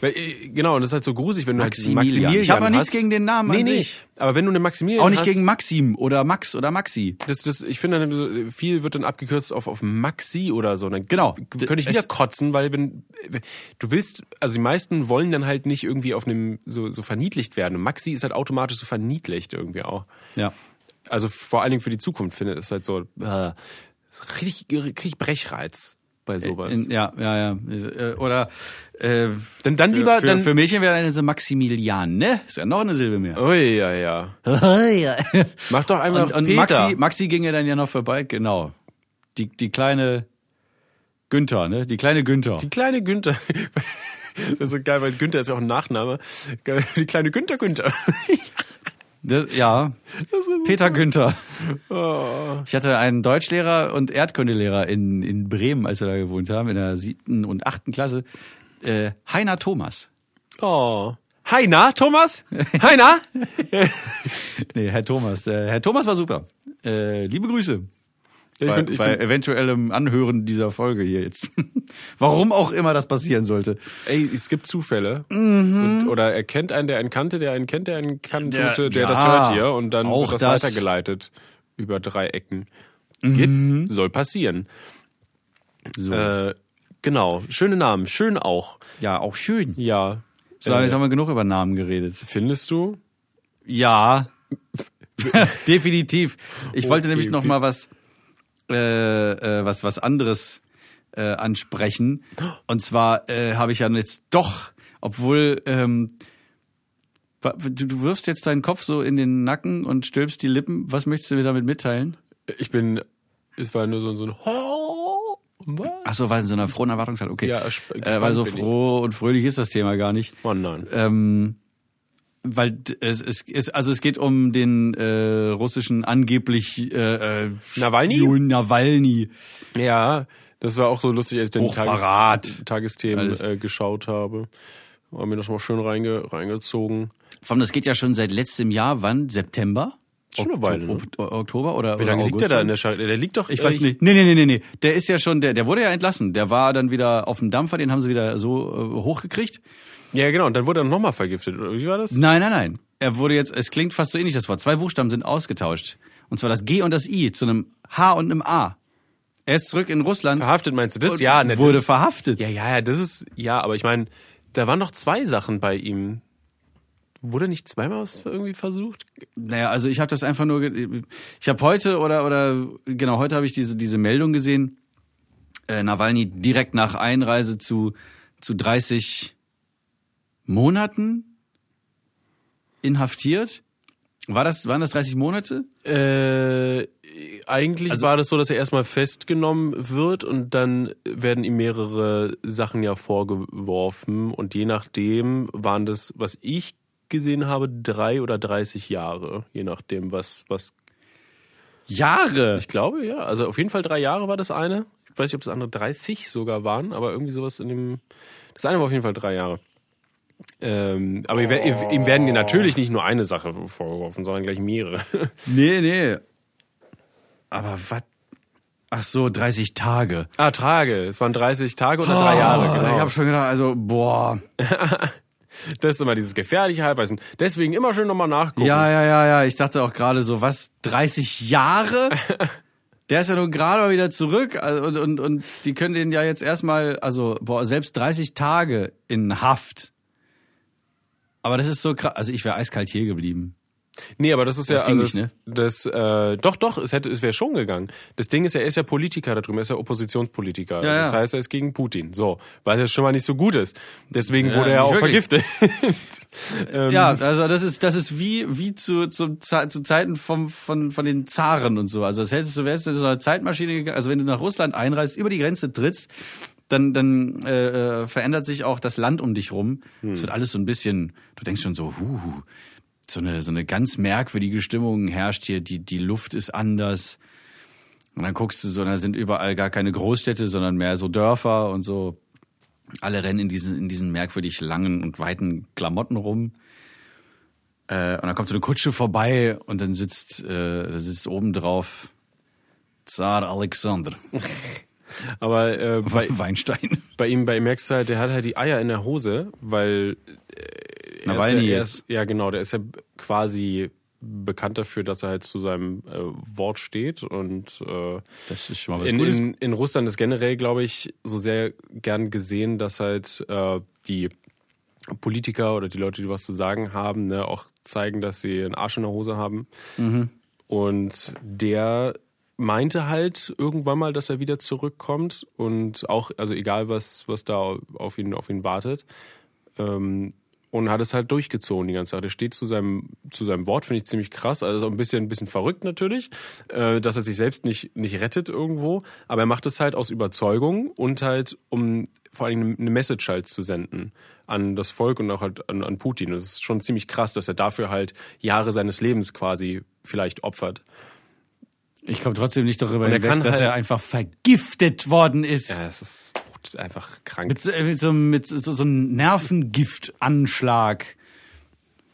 Äh, Genau, und das ist halt so grusig, wenn du halt Maximilian. Maximilian Ich habe auch nichts gegen den Namen nee, an nee. sich. Aber wenn du eine Maximilian Auch nicht hast, gegen Maxim oder Max oder Maxi. das, das, ich finde, viel wird dann abgekürzt auf, auf Maxi oder so. Dann Genau. Könnte ich wieder Es- kotzen, weil wenn du willst, also die meisten wollen dann halt nicht irgendwie auf einem so, so verniedlicht werden. Und Maxi ist halt automatisch so verniedlicht irgendwie auch. Ja. Also vor allen Dingen für die Zukunft finde ich es halt so äh, ist richtig, richtig Brechreiz bei sowas. In, ja, ja, ja. Äh, Oder äh, Dann- dann für, lieber- für, dann- für Mädchen wäre eine so Maximilian, ne? Ist ja noch eine Silbe mehr. Ui, ja, ja. Mach doch einfach und und Peter. Maxi, Maxi ginge dann ja noch vorbei, genau. Die, die kleine Günther, ne? Die kleine Günther. Die kleine Günther. Das ist so geil, weil Günther ist ja auch ein Nachname. Die kleine Günther Günther. Das, ja, Das ist so- Peter Günther. Oh. Ich hatte einen Deutschlehrer und Erdkundelehrer in, in Bremen, als wir da gewohnt haben, in der siebten und achten Klasse. Äh, Heiner Thomas. oh. Heiner, Thomas? Heiner? Nee, Herr Thomas. Der Herr Thomas war super. Äh, liebe Grüße. Ich bei, find- ich bei eventuellem Anhören dieser Folge hier jetzt. Warum auch immer das passieren sollte. Ey, es gibt Zufälle. Mhm. Und, oder er kennt einen, der einen kannte, der einen kennt, der einen kannte, Der- der, ja, das hört hier und dann auch wird das, das. weitergeleitet über drei Ecken. Mhm. Gibt's, soll passieren. So. Äh, genau, schöne Namen, schön auch. ja, auch schön. Ja. So, jetzt haben wir genug über Namen geredet. Findest du? Ja. Definitiv. Ich wollte Okay, nämlich noch mal was, äh, äh, was, was anderes äh, ansprechen. Und zwar äh, habe ich ja jetzt doch, obwohl ähm, du, du wirfst jetzt deinen Kopf so in den Nacken und stülpst die Lippen. Was möchtest du mir damit mitteilen? Ich bin, es war nur so, so ein? Ach so, weil in so einer frohen Erwartungshaltung. Okay. Ja, äh, weil so froh und fröhlich ist das Thema gar nicht. Oh nein. Ähm, weil es, es, es also es geht um den äh, russischen angeblich äh, äh, Nawalny? Spion Nawalny. Ja, das war auch so lustig, als ich Hochverrat. Tages, Tagesthemen Alles. äh, geschaut habe. War mir das mal schön reinge, reingezogen. Vor allem, das geht ja schon seit letztem Jahr, wann? September? Schon eine Weile, ne? Ok- Oktober oder Wie oder lange liegt der da in der Schale? Der liegt doch. Ich weiß nicht. Nee, nee, nee, nee, nee. Der ist ja schon, der, der wurde ja entlassen. Der war dann wieder auf dem Dampfer, den haben sie wieder so äh, hochgekriegt. Ja, genau. Und dann wurde er nochmal vergiftet. Oder wie war das? Nein, nein, nein. Er wurde jetzt, es klingt fast so ähnlich, das Wort. Zwei Buchstaben sind ausgetauscht. Und zwar das G und das I zu einem H und einem A. Er ist zurück in Russland. Verhaftet meinst du das? Ja, ne, wurde das, verhaftet. Ja, ja, ja, das ist, ja, aber ich meine, da waren noch zwei Sachen bei ihm. Wurde nicht zweimal was irgendwie versucht? Naja, also ich habe das einfach nur, ich habe heute oder oder genau heute habe ich diese diese Meldung gesehen. Äh, Nawalny direkt nach Einreise zu zu 30 Monaten inhaftiert. War das waren das 30 Monate? Äh, eigentlich Also- war das so, dass er erstmal festgenommen wird und dann werden ihm mehrere Sachen ja vorgeworfen und je nachdem waren das, was ich gesehen habe, drei oder 30 Jahre, je nachdem, was, was, Jahre. ich glaube, ja, also auf jeden Fall drei Jahre war das eine. Ich weiß nicht, ob das andere 30 sogar waren, aber irgendwie sowas in dem, das eine war auf jeden Fall drei Jahre. Ähm, aber ihm wer- ihm werden dir natürlich nicht nur eine Sache vorgeworfen, sondern gleich mehrere. Nee, nee. Aber was? Ach so, 30 Tage. Ah, Tage. Es waren 30 Tage oder drei Jahre, genau. Ich habe schon gedacht, also boah. Das ist immer dieses gefährliche Halbwissen. Deswegen immer schön nochmal nachgucken. Ja, ja, ja, ja. Ich dachte auch gerade so, was? 30 Jahre? Der ist ja nun gerade mal wieder zurück also, und, und, und die können den ja jetzt erstmal, also boah, selbst 30 Tage in Haft. Aber das ist so krass. Also ich wäre eiskalt hier geblieben. Nee, aber das ist Das ja, also nicht, das, das äh, doch, doch, es hätte, es wäre schon gegangen. Das Ding ist ja, er ist ja Politiker da drüben, er ist ja Oppositionspolitiker. Also Ja, Das ja. heißt, er ist gegen Putin. So, weil er schon mal nicht so gut ist. Deswegen Ja, wurde er auch wirklich. vergiftet. ähm, Ja, also das ist das ist wie wie zu zu, zu Zeiten vom von von den Zaren und so. Also das hättest du wärst du in so einer Zeitmaschine gegangen. Also wenn du nach Russland einreist, über die Grenze trittst, dann dann äh, äh, verändert sich auch das Land um dich rum. Es wird alles so ein bisschen. Du denkst schon so, huh, so eine so eine ganz merkwürdige Stimmung herrscht hier. Die die Luft ist anders. Und dann guckst du so, da sind überall gar keine Großstädte, sondern mehr so Dörfer und so. Alle rennen in diesen, in diesen merkwürdig langen und weiten Klamotten rum. Äh, und dann kommt so eine Kutsche vorbei und dann sitzt, äh, da sitzt oben drauf Zar Alexander Aber äh, bei, Weinstein. bei ihm, bei ihm merkst du halt, der hat halt die Eier in der Hose, weil äh, er Nawalny ist ja, er jetzt. ist, ja genau, der ist ja quasi bekannt dafür, dass er halt zu seinem äh, Wort steht und äh, Das ist schon mal was in, Gutes. in, in Russland ist generell, glaube ich, so sehr gern gesehen, dass halt äh, die Politiker oder die Leute, die was zu sagen haben, ne, auch zeigen, dass sie einen Arsch in der Hose haben. Und der meinte halt irgendwann mal, dass er wieder zurückkommt und auch, also egal was, was da auf ihn, auf ihn wartet. Ähm, und hat es halt durchgezogen die ganze Zeit. Er steht zu seinem, zu seinem Wort, finde ich ziemlich krass. Also ein bisschen, ein bisschen verrückt natürlich, äh, dass er sich selbst nicht, nicht rettet irgendwo. Aber er macht es halt aus Überzeugung und halt, um vor allem eine Message halt zu senden an das Volk und auch halt an, an Putin. Das ist schon ziemlich krass, dass er dafür halt Jahre seines Lebens quasi vielleicht opfert. Ich komme trotzdem nicht darüber er hinweg, kann dass halt- er einfach vergiftet worden ist. Ja, es ist einfach krank. Mit, so- mit, so, mit so, so einem Nervengiftanschlag.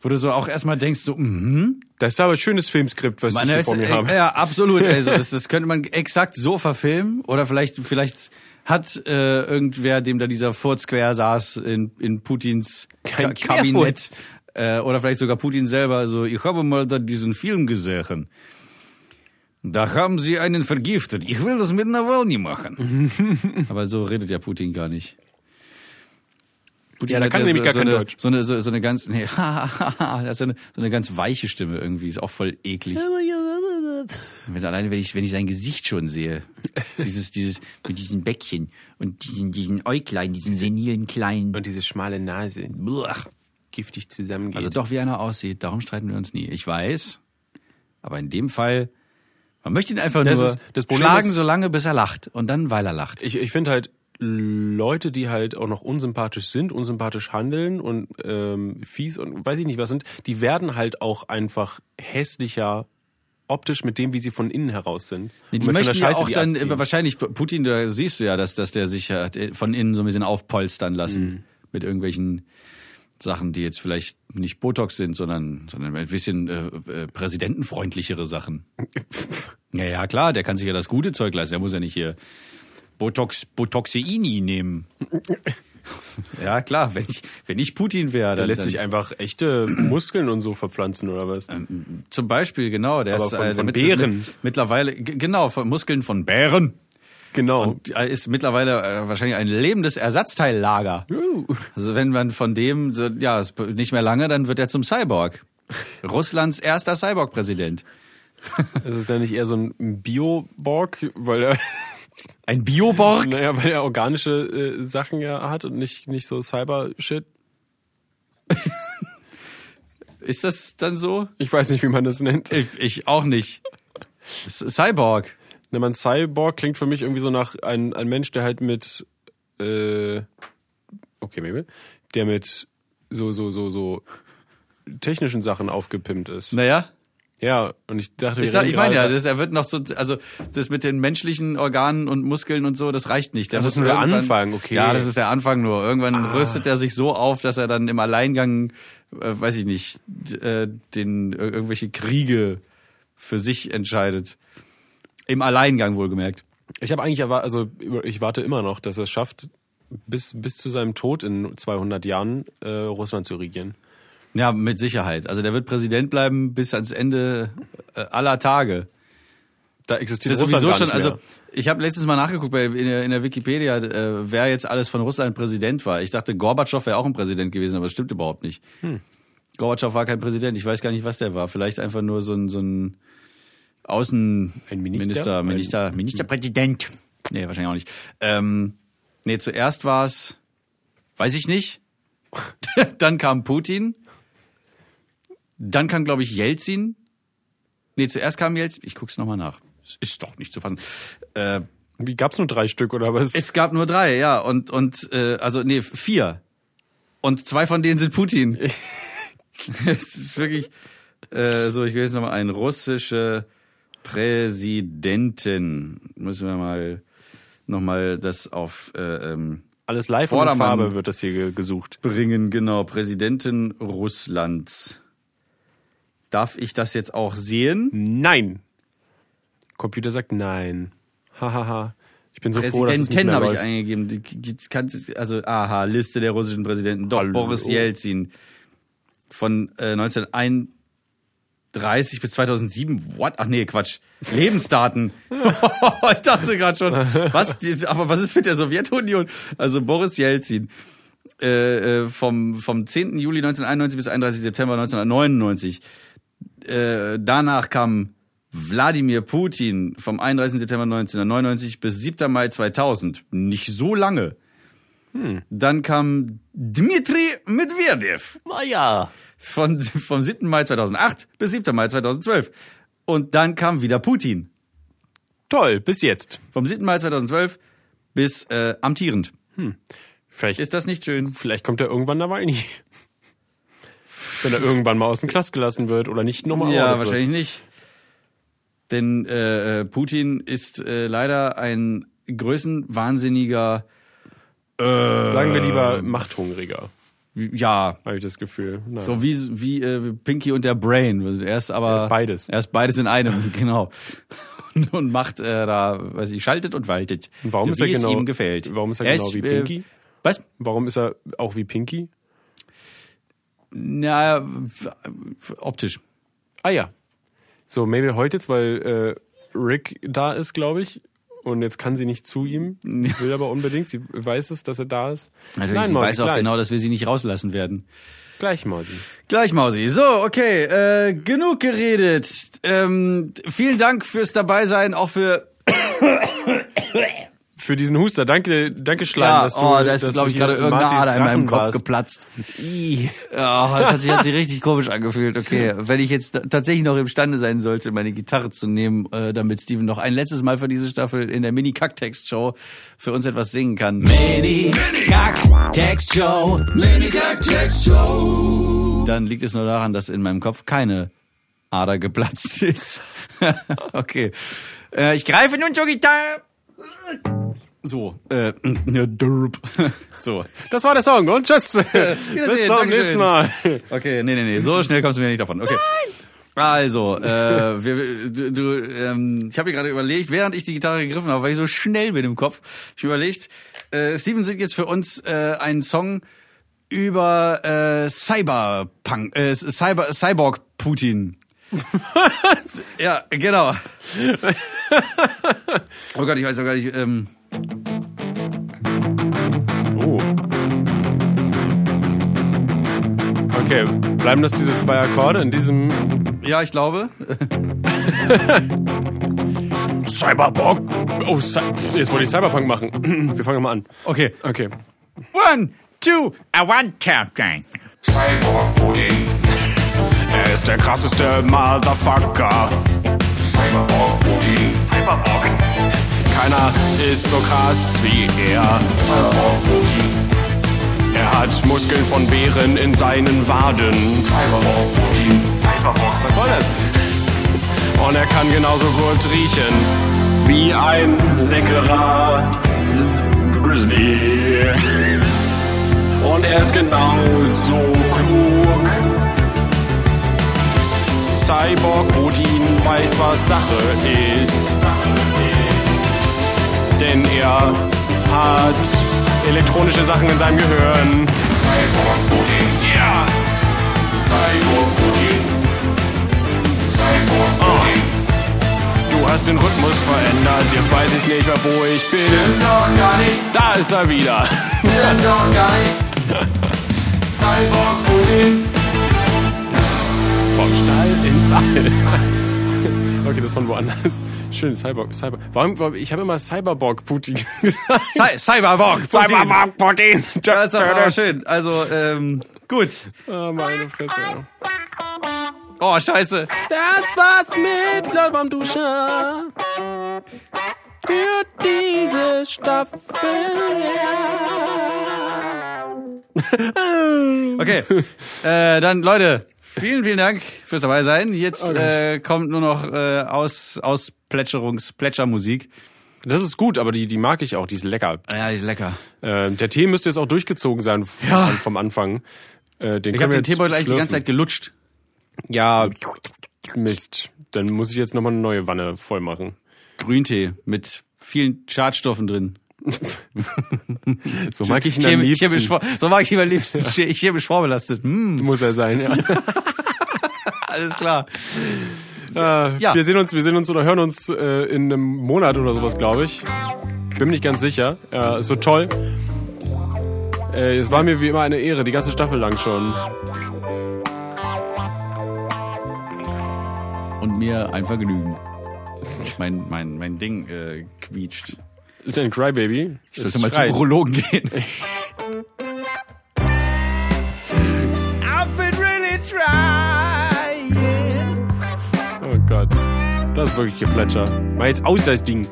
Wo du so auch erstmal denkst, so, mhm. Das ist aber ein schönes Filmskript, was ich Man, hier das, vor mir äh, habe. ja, absolut. Also das, das könnte man exakt so verfilmen. Oder vielleicht, vielleicht hat äh, irgendwer, dem da dieser Furz quer saß in, in Putins Kein Ka Kabinett. Äh, oder vielleicht sogar Putin selber so, ich habe mal da diesen Film gesehen. Da haben sie einen vergiftet. Ich will das mit Nawalny machen. Aber so redet ja Putin gar nicht. Putin Ja, da kann nämlich gar so kein eine, Deutsch. So eine, so, so eine ganz, nee, er hat so eine, so eine ganz weiche Stimme irgendwie, ist auch voll eklig. Wenn, alleine, wenn ich, wenn ich sein Gesicht schon sehe, dieses, dieses, mit diesen Bäckchen und diesen, diesen Äuglein, diesen senilen kleinen, Und diese schmale Nase Blech. giftig zusammengeht. also doch wie einer aussieht, darum streiten wir uns nie. Ich weiß, aber in dem Fall, man möchte ihn einfach Das nur ist- das Problem schlagen, ist- so lange, bis er lacht und dann, weil er lacht. ich, ich finde halt Leute, die halt auch noch unsympathisch sind, unsympathisch handeln und ähm, fies und weiß ich nicht was sind, die werden halt auch einfach hässlicher optisch mit dem, wie sie von innen heraus sind. Nee, die möchten ja auch dann abziehen. wahrscheinlich Putin, da siehst du ja, dass, dass der sich von innen so ein bisschen aufpolstern lassen Mhm. mit irgendwelchen Sachen, die jetzt vielleicht nicht Botox sind, sondern, sondern ein bisschen äh, äh, präsidentenfreundlichere Sachen. ja, ja, klar, der kann sich ja das gute Zeug leisten. Der muss ja nicht hier Botox, Botoxeini nehmen. ja, klar, wenn ich, wenn ich Putin wäre, Da lässt dann, sich einfach echte Muskeln und so verpflanzen oder was? Zum Beispiel, genau. Der Aber ist, von- äh, von mit- Bären. Mit, mittlerweile, genau, von Muskeln von Bären. Genau. Und er ist mittlerweile äh, wahrscheinlich ein lebendes Ersatzteillager. Uh. Also wenn man von dem, ja, nicht mehr lange, dann wird er zum Cyborg. Russlands erster Cyborg-Präsident. Ist es dann nicht eher so ein Bio-Borg, weil er, Ein Bioborg? naja, weil er organische äh, Sachen ja hat und nicht, nicht so Cyber-Shit? Ist das dann so? Ich weiß nicht, wie man das nennt. Ich, ich auch nicht. Cyborg. Ne, man Cyborg klingt für mich irgendwie so nach ein, ein Mensch, der halt mit äh, okay, maybe, der mit so so so so technischen Sachen aufgepimpt ist. Naja, Ja, und ich dachte, wir Ich, sag, ich meine ja, das, er wird noch so, also das mit den menschlichen Organen und Muskeln und so, das reicht nicht. Der Das ist nur der Anfang, okay. Ah. Ja, das ist der Anfang nur. Irgendwann rüstet er sich so auf, dass er dann im Alleingang, äh, weiß ich nicht, äh, den ir- irgendwelche Kriege für sich entscheidet. Im Alleingang wohlgemerkt. ich habe eigentlich erwartet, also ich warte immer noch, dass er es schafft, bis bis zu seinem Tod in 200 Jahren äh, Russland zu regieren. Ja, mit Sicherheit. Also der wird Präsident bleiben bis ans Ende äh, aller Tage. Da Das existiert ist Russland sowieso schon, also ich habe letztens mal nachgeguckt bei, in, der, in der Wikipedia, äh, wer jetzt alles von Russland Präsident war. Ich dachte, Gorbatschow wäre auch ein Präsident gewesen, aber das stimmt überhaupt nicht. Hm. Gorbatschow war kein Präsident, ich weiß gar nicht, was der war. Vielleicht einfach nur so ein, so ein Außenminister, Minister? Minister, Ministerpräsident. Nee, wahrscheinlich auch nicht. Ähm, nee, zuerst war es, weiß ich nicht. Dann kam Putin. Dann kam, glaube ich, Jelzin. Nee, zuerst kam Jelzin. Ich guck's nochmal nach. Es ist doch nicht zu fassen. Äh. Wie gab's nur drei Stück oder was? es gab nur drei, ja. Und, und äh, also, nee, vier. Und zwei von denen sind Putin. es ist wirklich. Äh, so, ich will jetzt nochmal ein russische Präsidentin. Müssen wir mal nochmal das auf äh, ähm, Alles live und. Farbe wird das hier ge- gesucht. bringen, genau. Präsidentin Russlands. Darf ich das jetzt auch sehen? Nein. Computer sagt nein. Hahaha. Ich bin so froh, dass es nicht Präsidenten mehr habe ich eingegeben. Also, aha, Liste der russischen Präsidenten. Doch, Hallo. Boris Jelzin. Von äh, 1931 bis 2007. What? Ach nee, Quatsch. Lebensdaten. ich dachte gerade schon, was? Aber was ist mit der Sowjetunion? Also Boris Jelzin. Äh, äh, vom, vom 10. Juli 1991 bis 31. September 1999. Äh, danach kam Wladimir Putin vom 31. September 1999 bis 7. Mai 2000. Nicht so lange. Dann kam Dmitri Medvedev Naja. Von, vom 7. Mai 2008 bis 7. Mai 2012. Und dann kam wieder Putin. Toll, bis jetzt. Vom 7. Mai 2012 bis äh, amtierend. Vielleicht, Ist das nicht schön? vielleicht kommt er irgendwann Nawalny. Wenn er irgendwann mal aus dem Knast gelassen wird oder nicht nochmal Ja, wahrscheinlich nicht. Denn äh, äh, Putin ist äh, leider ein größenwahnsinniger, wird. Sagen wir lieber machthungriger, ja, habe ich das Gefühl. Nein. so wie, wie äh, Pinky und der Brain. Er ist aber Er ist beides. Er ist beides in einem, genau. Und, und macht äh, da, weiß ich, schaltet und waltet. Und warum so ist er genau- es ihm gefällt. warum ist er genau wie äh, Pinky? Was? Warum ist er auch wie Pinky? Na, optisch. Ah ja. So, maybe heute jetzt, weil äh, Rick da ist, glaube ich. Und jetzt kann sie nicht zu ihm. Will aber unbedingt. Sie weiß es, dass er da ist. Natürlich, sie Mausi, weiß auch gleich. genau, dass wir sie nicht rauslassen werden. Gleich, Mausi. Gleich, Mausi. So, okay, äh, genug geredet. Ähm, vielen Dank fürs Dabeisein, auch für Für diesen Huster. Danke, danke Schleim, dass du oh, da ist, glaube ich, gerade irgendeine Ader in meinem Kopf warst. geplatzt. Ja, das hat sich, hat sich richtig komisch angefühlt. Okay, wenn ich jetzt tatsächlich noch imstande sein sollte, meine Gitarre zu nehmen, äh, damit Steven noch ein letztes Mal für diese Staffel in der Mini-Kacktext-Show für uns etwas singen kann. Mini Kack Text Show. Mini Kack Text Show. Dann liegt es nur daran, dass in meinem Kopf keine Ader geplatzt ist. okay. Äh, ich greife nun zur Gitarre. So, äh, ne, derp. so. Das war der Song und tschüss. Bis zum nächsten Mal. Okay, nee, nee, nee, so schnell kommst du mir nicht davon. Okay. Also, äh, wir, du, du, ähm, ich habe mir gerade überlegt, während ich die Gitarre gegriffen habe, weil ich so schnell bin im Kopf, ich überlegt, äh, Steven singt jetzt für uns äh, einen Song über äh, Cyberpunk, äh, Cyber, Cyborg Putin. Ja, genau. oh Gott, ich weiß auch gar nicht. Ähm, Oh. Okay, bleiben das diese zwei Akkorde in diesem ja, ich glaube. Cyberpunk? Oh, jetzt wollte ich Cyberpunk machen. Wir fangen mal an. Okay. Okay. One, two, I want Captain. Cyborg Putin. Er ist der krasseste Motherfucker. Cyborg Putin. Cyberborg. Keiner ist so krass wie er. Cyborg Putin. Er hat Muskeln von Bären in seinen Waden. Cyborg Putin. Cyberborg. Was soll das? Und er kann genauso gut riechen wie ein leckerer Grizzly. Und er ist genauso klug. Cyborg Putin weiß, was Sache ist. Denn er hat elektronische Sachen in seinem Gehirn. Cyborg Putin. Ja! Cyborg Putin. Cyborg Putin. Du hast den Rhythmus verändert, jetzt weiß ich nicht mehr, wo ich bin. Stimmt doch gar nicht. Da ist er wieder. Stimmt doch gar nicht. Cyborg Putin. Ins All. Okay, das von woanders. Schön, Cyborg, Cyber. Warum, warum ich habe immer Cyberborg Putin gesagt. Cy Cyberborg. Putin. Cyberborg Putin. Das ist doch aber schön. Also, ähm, gut. Oh, meine Fresse. Oh, scheiße. Das war's mit Leute beim Duschen. Für diese Staffel. Okay. äh, dann, Leute, vielen, vielen Dank fürs dabei sein. Jetzt Oh äh, kommt nur noch äh, aus, aus Plätscherungs, Plätschermusik. Das ist gut, aber die, die mag ich auch, die ist lecker. Ja, die ist lecker. Äh, der Tee müsste jetzt auch durchgezogen sein vom, Ja. vom Anfang. Äh, den Ich habe den Teebeutel eigentlich die ganze. Zeit gelutscht. Ja, Mist. Dann muss ich jetzt nochmal eine neue Wanne voll machen. Grüntee mit vielen Schadstoffen drin. So mag ich ihn am liebsten. chemisch, vor- so mag ich ihn am liebsten. Che- Chemisch vorbelastet. Mm, Muss er sein, ja. alles klar. Äh, Ja. Wir sehen uns, wir sehen uns oder hören uns äh, in einem Monat oder sowas, glaube ich. Bin mir nicht ganz sicher. Äh, es wird toll. Äh, es war mir wie immer eine Ehre, die ganze Staffel lang schon. Und mir ein Vergnügen. Mein, mein, mein Ding äh, quietscht. Dein Crybaby. Ich sollte mal zum Urologen gehen. I've been really trying. Oh Gott. Das ist wirklich Geplätscher. Mal jetzt aus das Ding.